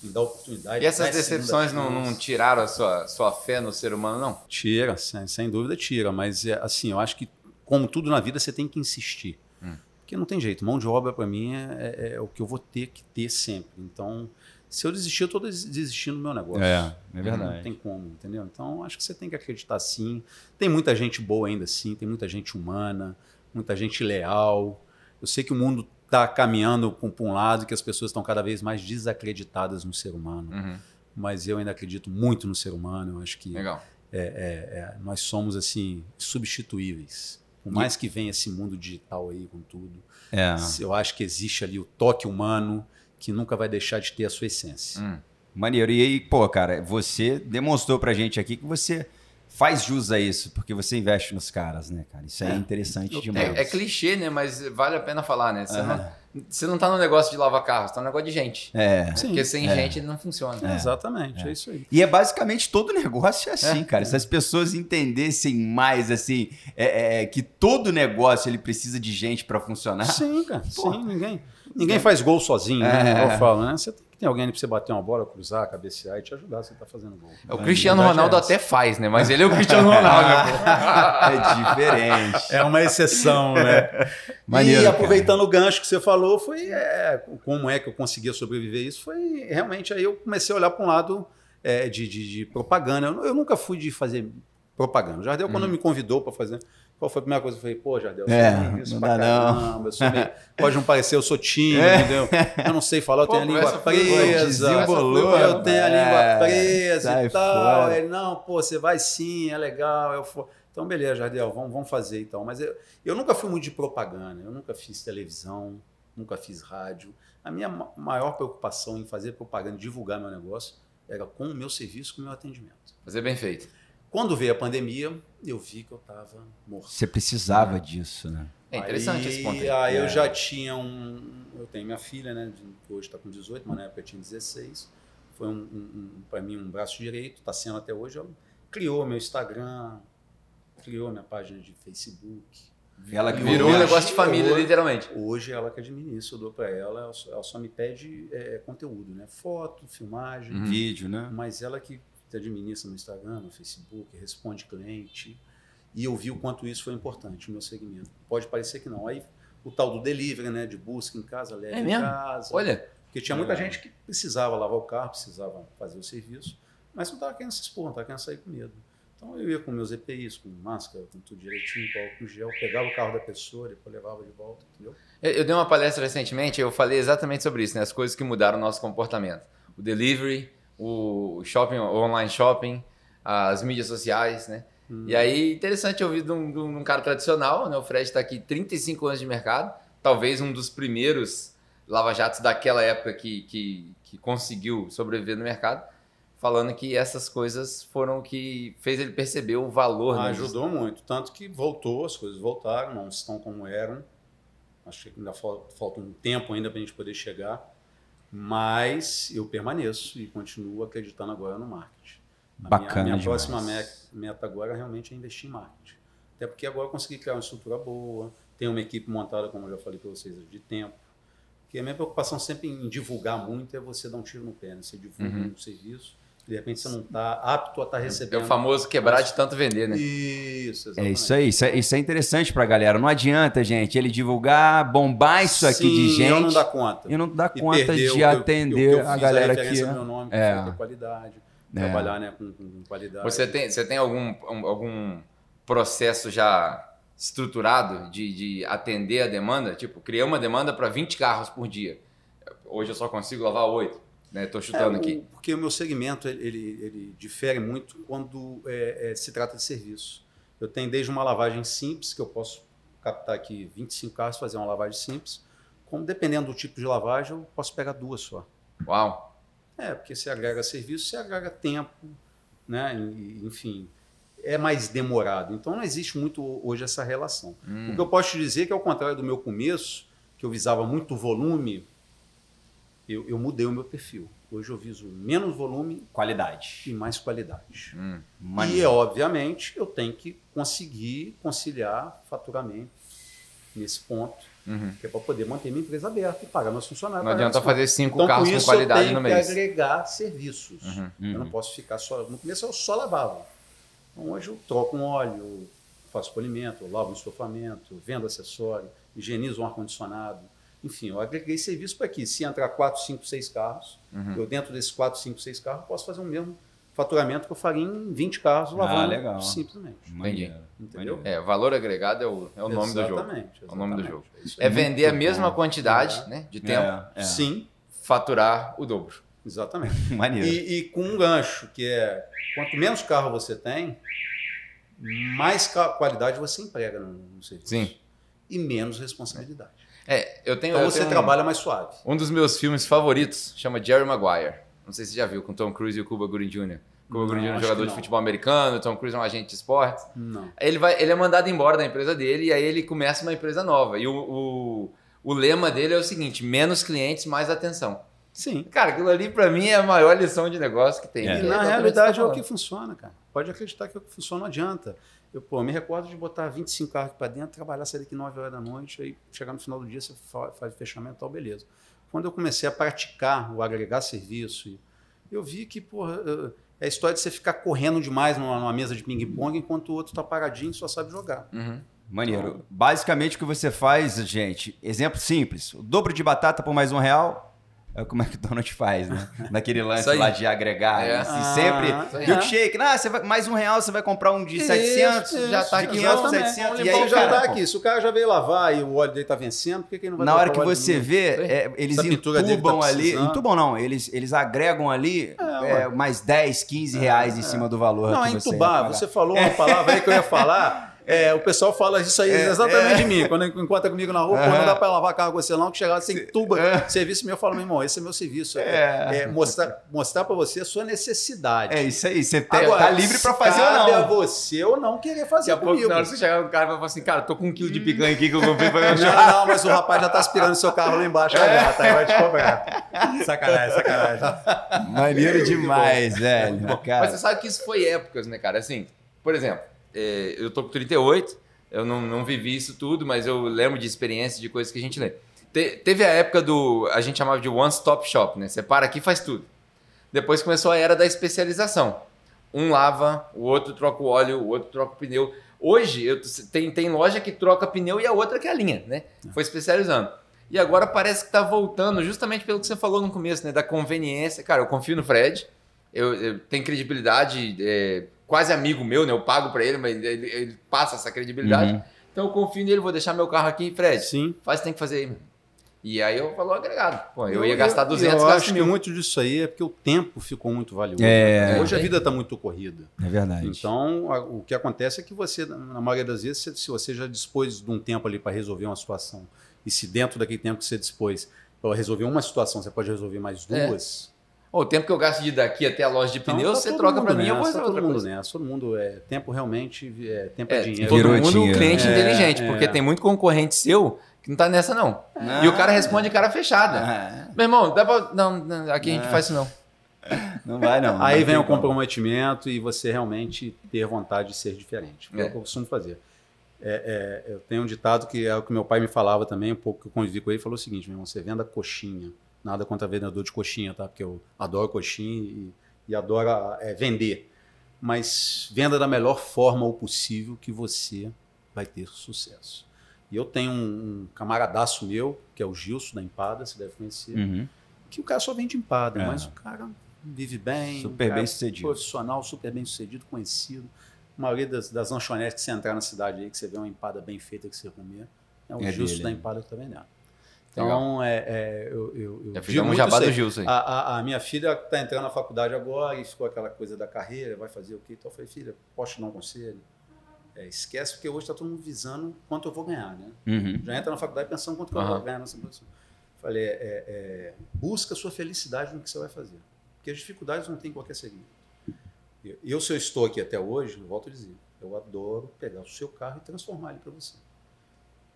em dar oportunidade. E essas decepções não, não tiraram a sua, sua fé no ser humano, não? Tira, sem, sem dúvida tira, mas é, assim, eu acho que como tudo na vida você tem que insistir. Hum. Porque não tem jeito, mão de obra para mim é, é- é o que eu vou ter que ter sempre. Então, se eu desistir, eu estou desistindo do meu negócio. É, é Não verdade. tem como, entendeu? Então, acho que você tem que acreditar sim. Tem muita gente boa ainda sim, tem muita gente humana, muita gente leal. Eu sei que o mundo está caminhando para um lado que as pessoas estão cada vez mais desacreditadas no ser humano. Uhum. Mas eu ainda acredito muito no ser humano. Eu acho que Legal. é, é, é, nós somos assim substituíveis. Por mais que venha esse mundo digital aí com tudo, É. eu acho que existe ali o toque humano que nunca vai deixar de ter a sua essência. Hum. Maneiro. E aí, pô, cara, você demonstrou pra gente aqui que você faz jus a isso, porque você investe nos caras, né, cara? Isso é, É. interessante demais. É, é clichê, né? Mas vale a pena falar, né? Você, Aham. não, você não tá no negócio de lavar carro, você tá no negócio de gente. É. Sim. Porque sem É. gente ele não funciona. Exatamente, é. isso aí. E é basicamente todo negócio é assim, É. cara. Se as pessoas entendessem mais, assim, é, é, que todo negócio ele precisa de gente pra funcionar. Sim, cara. Pô. Sim, ninguém, ninguém faz gol sozinho, É. né? Eu falo, né? Você tem ter alguém ali pra você bater uma bola, cruzar, cabecear e te ajudar, você tá fazendo gol. O Cristiano é Ronaldo essa. até faz, né? Mas ele é o Cristiano Ronaldo. né, é diferente. É uma exceção, né? Maneiro, e cara. aproveitando o gancho que você falou, foi é, como é que eu conseguia sobreviver isso, foi realmente aí eu comecei a olhar para um lado é, de, de- de propaganda. Eu, eu nunca fui de fazer propaganda. O Jardel, quando me convidou para fazer, qual foi a primeira coisa? Eu falei, pô, Jardel, eu sou É, meio isso não pra não. caramba, eu sou meio- pode não parecer, eu sou tímido, É. entendeu? Eu não sei falar, eu Pô, tenho a língua presa. desembolou, eu tenho a língua é, presa sai e tal. fora. Ele, não, pô, você vai sim, é legal. Eu, fo- então, beleza, Jardel, vamos, vamos fazer então. Mas eu, eu nunca fui muito de propaganda, eu nunca fiz televisão, nunca fiz rádio. A minha ma- maior preocupação em fazer propaganda, divulgar meu negócio, era com o meu serviço, com o meu atendimento. Fazer bem feito. Quando veio a pandemia, eu vi que eu estava morto. Você precisava disso, né? É interessante aí, esse ponto aí. Aí É. eu já tinha um. Eu tenho minha filha, né? de- Que hoje está com 18, mas na época eu tinha 16. Foi um, um, um, para mim um braço direito, está sendo até hoje. Ela criou meu Instagram, criou minha página de Facebook. Ela que Virou um negócio de família, hoje- literalmente. Hoje ela que administra, eu dou para ela, ela só, ela só me pede é, conteúdo, né? Foto, filmagem, Uhum. vídeo, né? mas ela que administra no Instagram, no Facebook, responde cliente. E eu vi o quanto isso foi importante no meu segmento. Pode parecer que não. Aí o tal do delivery, né? De busca em casa, leva É em mesmo? casa. Olha, Porque tinha muita É. gente que precisava lavar o carro, precisava fazer o serviço, mas não estava querendo se expor, não estava querendo sair com medo. Então eu ia com meus EPIs, com máscara, com tudo direitinho, com álcool gel, pegava o carro da pessoa, depois levava de volta, entendeu? eu eu dei uma palestra recentemente, eu falei exatamente sobre isso, né? As coisas que mudaram o nosso comportamento. O delivery, o shopping, o online shopping, as mídias sociais, né? E aí, interessante ouvir de um, de um cara tradicional, né? O Fred está aqui 35 anos de mercado, talvez um dos primeiros lava-jatos daquela época que, que, que conseguiu sobreviver no mercado, falando que essas coisas foram o que fez ele perceber o valor. disso. Ajudou muito, tanto que voltou, as coisas voltaram, não estão como eram. Acho que ainda fal- falta um tempo ainda para a gente poder chegar, mas eu permaneço e continuo acreditando agora no marketing. A Bacana minha, minha próxima me- meta agora realmente é investir em marketing. Até porque agora eu consegui criar uma estrutura boa, tenho uma equipe montada, como eu já falei para vocês, de tempo. Porque a minha preocupação sempre em divulgar muito é você dar um tiro no pé. Né? Você divulga Uhum. um serviço, de repente você não está apto a estar É recebendo. o famoso quebrar de tanto vender, né? Isso, É exatamente. isso aí, isso é, isso é interessante pra galera. Não adianta, gente, ele divulgar, bombar isso aqui de Sim, gente eu não dá conta. e não dá E conta de que eu- atender o que eu a galera que ao meu nome, que É. qualidade, É. trabalhar né, com, com qualidade. Você tem, você tem algum, um- algum processo já estruturado de, de atender a demanda? Tipo, criei uma demanda para 20 carros por dia. Hoje eu só consigo lavar 8. Né? Tô É, chutando o- aqui. Porque o meu segmento ele, ele, ele difere muito quando é, é, se trata de serviço. Eu tenho desde uma lavagem simples, que eu posso captar aqui 25 carros, fazer uma lavagem simples, como dependendo do tipo de lavagem, eu posso pegar duas só. Uau. É, porque se agrega serviço, se agrega tempo, né? E, enfim, é mais demorado. Então não existe muito hoje essa relação. Hum. O que eu posso te dizer é que, ao contrário do meu começo, que eu visava muito volume, eu, eu mudei o meu perfil. Hoje eu viso menos volume qualidade. e mais qualidade. Hum. E, obviamente, eu tenho que conseguir conciliar faturamento nesse ponto, Uhum. que é para poder manter minha empresa aberta e pagar meus funcionários. Não adianta fazer cinco então, carros com com isso, qualidade eu tenho no que mês. agregar serviços. Uhum. Eu não Uhum. posso ficar só. No começo eu só lavava. Então hoje eu troco um óleo, faço polimento, lavo um estofamento, vendo acessório, higienizo um ar-condicionado. Enfim, eu agreguei serviço para que se entrar 4, 5, 6 carros, Uhum. eu dentro desses 4, 5, 6 carros posso fazer o mesmo faturamento que eu faria em 20 carros lavando Ah, legal. simplesmente. Maneiro. Entendeu? É, valor agregado é o, é o nome do jogo. Exatamente, É o nome do jogo. É aí. vender a mesma bom. quantidade É. né, de tempo, É, é. Sim, faturar o dobro. exatamente. Maneiro. E, e com um gancho, que é quanto menos carro você tem, mais qualidade você emprega no, no serviço. Sim. E menos responsabilidade. É, eu tenho, Então eu você tenho um- trabalha mais suave. Um dos meus filmes favoritos chama Jerry Maguire. Não sei se você já viu, com Tom Cruise e o Cuba Gooding Jr. Cuba Gooding Jr. é um jogador de futebol americano, Tom Cruise é um agente de esportes. Não. Ele, vai, ele é mandado embora da empresa dele e aí ele começa uma empresa nova. E o, o, o lema dele é o seguinte: menos clientes, mais atenção. Sim. Cara, aquilo ali pra mim é a maior lição de negócio que tem. É. E É na exatamente realidade é o que funciona, cara. Pode acreditar que é o que funciona, não adianta. Eu, pô, me recordo de botar 25 carros aqui para dentro, trabalhar, sair daqui 9 horas da noite, aí chegar no final do dia, você fa- faz o fechamento e tal, beleza. Quando eu comecei a praticar o agregar serviço, eu vi que, porra, eh, é a história de você ficar correndo demais numa, numa mesa de ping-pong enquanto o outro tá paradinho e só sabe jogar. Uhum. Maneiro. Basicamente o que você faz, gente, exemplo simples: o dobro de batata por mais um real. É como é que o Donald faz, né? Naquele lance lá de agregar. É. Se Ah, sempre. Milkshake, ah, você vai, mais um real, você vai comprar um de Isso, 700, isso, já tá de 500, exatamente. 700. Um E aí, já cara, tá aqui. Se o cara já veio lavar e o óleo dele tá vencendo, por que, que ele não vai Na hora que o você vê, é, eles Essa dele entubam tá ali. Entubam não, eles, eles agregam ali É, é, mais 10, 15 reais em cima do valor. Não, que é você ia entubar. Você falou uma palavra aí que eu ia falar. É, o pessoal fala isso aí É, exatamente é. de mim. Quando encontra comigo na rua, pô, não dá pra lavar carro com você não, que chegar você entuba serviço meu, eu falo, meu irmão, esse é meu serviço. É, É. é mostrar, mostrar pra você a sua necessidade. É isso aí, você tem, Agora, tá livre pra fazer ou cabe a não. você ou não querer fazer Daqui comigo. na hora que você chegar no cara, vai falar assim: cara, tô com um quilo de picanha aqui que eu comprei pra meu Não, não, mas o rapaz já tá aspirando seu carro lá embaixo, é. gata, aí vai te cobrar. Sacanagem, sacanagem. Maneiro demais, velho. Mas você sabe que isso foi épocas, né, cara? Assim, por exemplo, é, eu tô com 38, eu não, não vivi isso tudo, mas eu lembro de experiências, de coisas que a gente lê. Te- teve a época do. A gente chamava de one stop shop, né? Você para aqui e faz tudo. Depois começou a era da especialização. Um lava, o outro troca o óleo, o outro troca o pneu. Hoje, eu, tem, tem loja que troca pneu e a outra que é a linha, né? Foi especializando. E agora parece que tá voltando, justamente pelo que você falou no começo, né? Da conveniência. Cara, eu confio no Fred, eu, eu tenho credibilidade, é, quase amigo meu, né? Eu pago pra ele, mas ele, ele passa essa credibilidade. Uhum. Então eu confio nele, vou deixar meu carro aqui, Fred, Sim. faz o que tem que fazer aí, meu. E aí eu falo agregado. Pô, eu, Eu- ia gastar eu- 200, Eu acho mil. que muito disso aí é porque o tempo ficou muito valioso. É. Hoje a vida está muito corrida. É verdade. Então, a- o que acontece é que você, na maioria das vezes, se, se você já dispôs de um tempo ali para resolver uma situação, e se dentro daquele tempo que você dispôs para resolver uma situação, você pode resolver mais É. duas. O tempo que eu gasto de ir daqui até a loja de então pneus, tá você troca pra mim, eu vou fazer tá todo outra mundo coisa. nessa. Todo mundo é tempo realmente, é, tempo é, É, dinheiro. todo Virou mundo dinheiro. cliente É, inteligente, é. porque tem muito concorrente seu que não tá nessa, não. E o cara responde de cara fechada. Ah, Meu irmão, dá pra. Não, não, aqui a gente É. faz isso não. não vai, não. Aí vem o comprometimento e você realmente ter vontade de ser diferente. É, É. o que eu costumo fazer. É, é, eu tenho um ditado que é o que meu pai me falava também, um pouco que eu convivi com ele, falou o seguinte, meu irmão, você venda coxinha. Nada contra vendedor de coxinha, tá? Porque eu adoro coxinha e, e adoro é, vender. Mas venda da melhor forma o possível que você vai ter sucesso. E eu tenho um, um camaradaço meu, que é o Gilson da Empada, você deve conhecer Uhum. que o cara só vende empada, É. mas o cara vive bem, Super bem sucedido. profissional, super bem sucedido, conhecido. A maioria das, das lanchonetes que você entrar na cidade aí, que você vê uma empada bem feita que você comer, é o É Gilson dele, da né? empada que está vendendo. Então, é, é, eu, eu, eu Já fizemos um jabá do aí. Gilson. A, a- a minha filha está entrando na faculdade agora e ficou aquela coisa da carreira, vai fazer o quê? Então eu falei, filha, posso te dar um conselho? É, esquece, porque hoje está todo mundo visando quanto eu vou ganhar, né? Uhum. já entra na faculdade pensando quanto que eu vou ganhar nessa posição. Falei, é, é, busca a sua felicidade no que você vai fazer. Porque as dificuldades não tem qualquer segredo. Eu, se eu estou aqui até hoje, volto a dizer, eu adoro pegar o seu carro e transformar ele para você.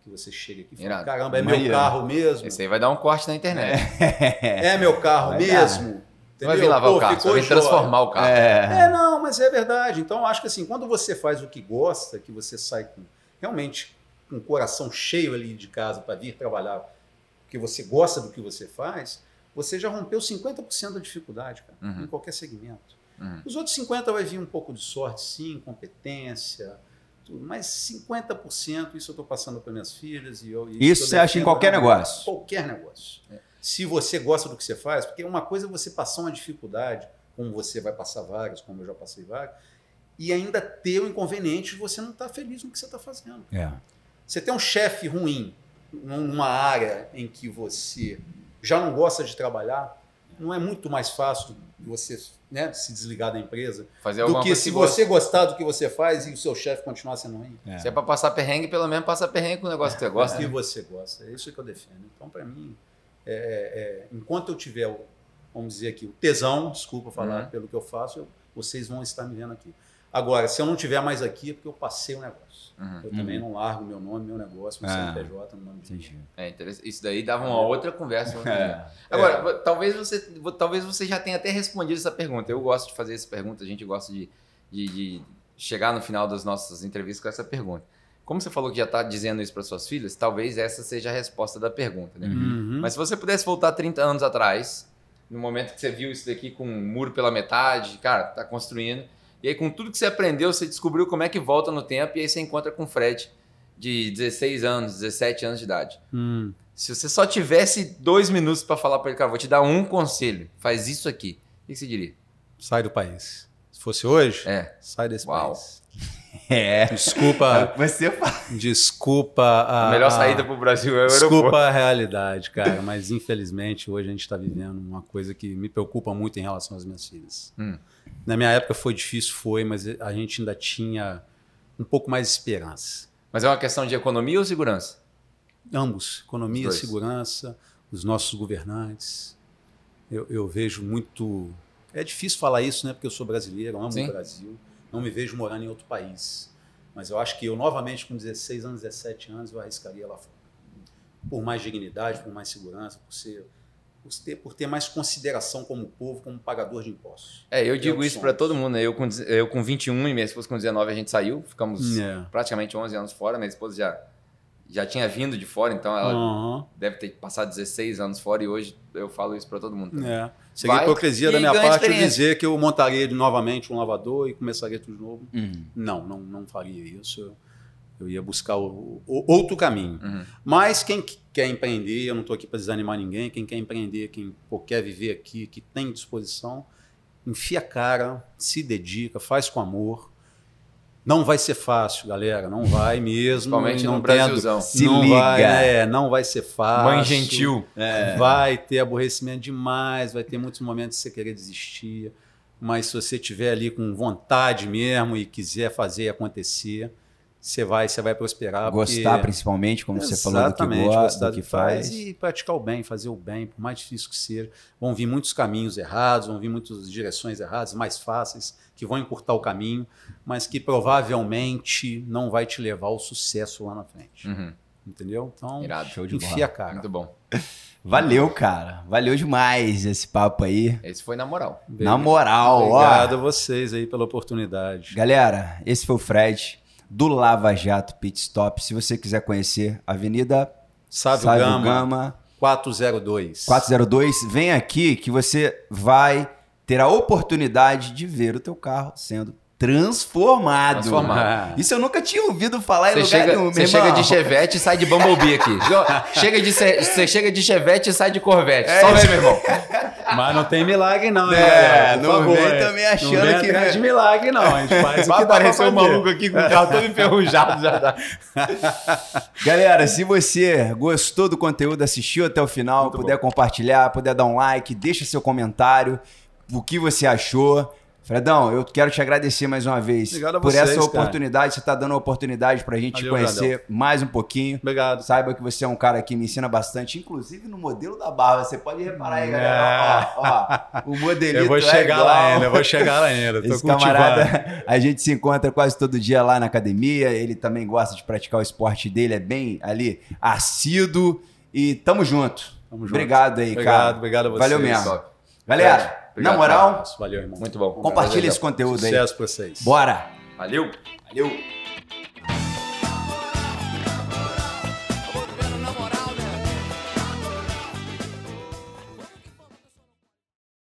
Que você chega aqui e fala, Irado. caramba, é meu carro mesmo? Esse aí vai dar um corte na internet. É meu carro Vai mesmo? Não vai vir lavar Pô, o carro, vai transformar o carro. É. É, não, mas é verdade. Então, eu acho que assim, quando você faz o que gosta, que você sai com, realmente com o coração cheio ali de casa para vir trabalhar, porque você gosta do que você faz, você já rompeu 50% da dificuldade, cara, Uhum. em qualquer segmento. Uhum. Os outros 50% vai vir um pouco de sorte, sim, competência, tudo, mas 50% isso eu estou passando para minhas filhas. E eu, e Isso você acha em qualquer negócio? Qualquer negócio. É. Se você gosta do que você faz, porque uma coisa é você passar uma dificuldade, como você vai passar várias, como eu já passei várias, e ainda ter o inconveniente de você não estar feliz no que você está fazendo. É. Você tem um chefe ruim numa área em que você já não gosta de trabalhar, não é muito mais fácil você né, se desligar da empresa Fazer do que se você gostar do que você faz e o seu chefe continuar sendo ruim. É. Se é pra passar perrengue, pelo menos passa perrengue com o negócio que você gosta. que você gosta. É isso que eu defendo. Então, para mim, é, é, enquanto eu tiver vamos dizer aqui, o tesão, desculpa falar Uhum. pelo que eu faço, eu- vocês vão estar me vendo aqui. Agora, se eu não tiver mais aqui, é porque eu passei o negócio. Uhum. Eu também não largo meu nome, meu negócio, meu Ah. CNPJ, no nome de Entendi. É interessante. Isso daí dava uma outra conversa. É. Agora, vo- talvez você, vo- talvez você já tenha até respondido essa pergunta. Eu gosto de fazer essa pergunta, a gente gosta de, de- de chegar no final das nossas entrevistas com essa pergunta. Como você falou que já está dizendo isso para suas filhas, talvez essa seja a resposta da pergunta. Né? Uhum. Mas se você pudesse voltar 30 anos atrás, no momento que você viu isso daqui com um muro pela metade, cara, tá construindo, e aí com tudo que você aprendeu, você descobriu como é que volta no tempo, e aí você encontra com o Fred, de 16 anos, 17 anos de idade. Hum. Se você só tivesse dois minutos para falar para ele, cara, vou te dar um conselho, faz isso aqui. O que você diria? Sai do país. Se fosse hoje, É. sai desse Uau. país. É. Desculpa, Você fala. desculpa a, A melhor saída para o Brasil é o Desculpa aeroporto. a realidade, cara, mas infelizmente hoje a gente está vivendo uma coisa que me preocupa muito em relação às minhas filhas. Hum. Na minha época foi difícil, foi, mas a gente ainda tinha um pouco mais de esperança. Mas é uma questão de economia ou segurança? Ambos, economia, Os segurança, os nossos governantes. Eu, eu vejo muito. É difícil falar isso, né? Porque eu sou brasileiro, amo Sim. o Brasil, não me vejo morando em outro país. Mas eu acho que eu, novamente, com 16 anos, 17 anos, eu arriscaria lá fora. Por mais dignidade, por mais segurança, por ser. Por ter, mais consideração como povo, como pagador de impostos. É, eu digo isso para todo mundo. né? Eu com, eu com 21 e minha esposa com 19 a gente saiu, ficamos É. praticamente 11 anos fora. Minha esposa já, já tinha vindo de fora, então ela Aham. deve ter passado 16 anos fora e hoje eu falo isso para todo mundo. também. É. Seria Vai hipocrisia da minha parte eu dizer que eu montaria de- novamente um lavador e começaria tudo de novo. Uhum. Não, não, não faria isso. Eu, ia buscar o, o- outro caminho. Uhum. Mas quem que quer empreender, eu não estou aqui para desanimar ninguém, quem quer empreender, quem pô, quer viver aqui, que tem disposição, enfia a cara, se dedica, faz com amor. Não vai ser fácil, galera, não vai mesmo. Principalmente não no Brasilzão. Se não liga. Vai, é, não vai ser fácil. Mãe gentil. Vai ter aborrecimento demais, vai ter muitos momentos de você querer desistir. Mas se você tiver ali com vontade mesmo e quiser fazer acontecer, você vai, você vai prosperar. Gostar, porque- principalmente, como você falou, do que Exatamente, gosta, gostar do que faz. E praticar o bem, fazer o bem, por mais difícil que seja. Vão vir muitos caminhos errados, vão vir muitas direções erradas, mais fáceis, que vão encurtar o caminho, mas que provavelmente não vai te levar ao sucesso lá na frente. Uhum. Entendeu? Então, Irado. Show de enfia bola. a cara. Muito bom. Valeu, cara. Valeu demais esse papo aí. Esse foi na moral. Na moral, Obrigado ó. a vocês aí pela oportunidade. Galera, esse foi o Fred do Lava Jato Pit Stop. Se você quiser conhecer, Avenida Sávio, Sávio Gama, Gama 402. 402, vem aqui que você vai ter a oportunidade de ver o teu carro sendo transformado. Transformado. Isso eu nunca tinha ouvido falar em Você lugar chega, nenhum, você chega de Chevette e sai de Bumblebee aqui. chega de, você chega de Chevette e sai de Corvette. É Só vem, meu irmão. Mas não tem milagre não, hein, É, não favor, vem também achando não vem que- atrás de milagre não, a gente faz o Vai aparecer um maluco aqui com o carro todo enferrujado já dá. Galera, se você gostou do conteúdo, assistiu até o final, Muito puder compartilhar, puder dar um like, deixa seu comentário, o que você achou. Fredão, eu quero te agradecer mais uma vez Obrigado a por vocês, essa cara. oportunidade. Você está dando a oportunidade para a gente te Valeu, conhecer mais um pouquinho. Obrigado. Saiba que você é um cara que me ensina bastante, inclusive no modelo da barba. Você pode reparar aí, É. galera. Ó, ó, o modelito Eu vou é chegar igual. lá ainda, eu vou chegar lá ainda. Tô Esse cultivando. camarada, a gente se encontra quase todo dia lá na academia. Ele também gosta de praticar o esporte dele, é bem ali assíduo. E tamo junto. Tamo junto. Obrigado aí, Obrigado, cara. obrigado a vocês. Valeu mesmo. Galera, obrigado, na moral, Valeu, irmão. Muito bom. compartilha Valeu. esse conteúdo aí. Sucesso pra vocês. Bora. Valeu. Valeu.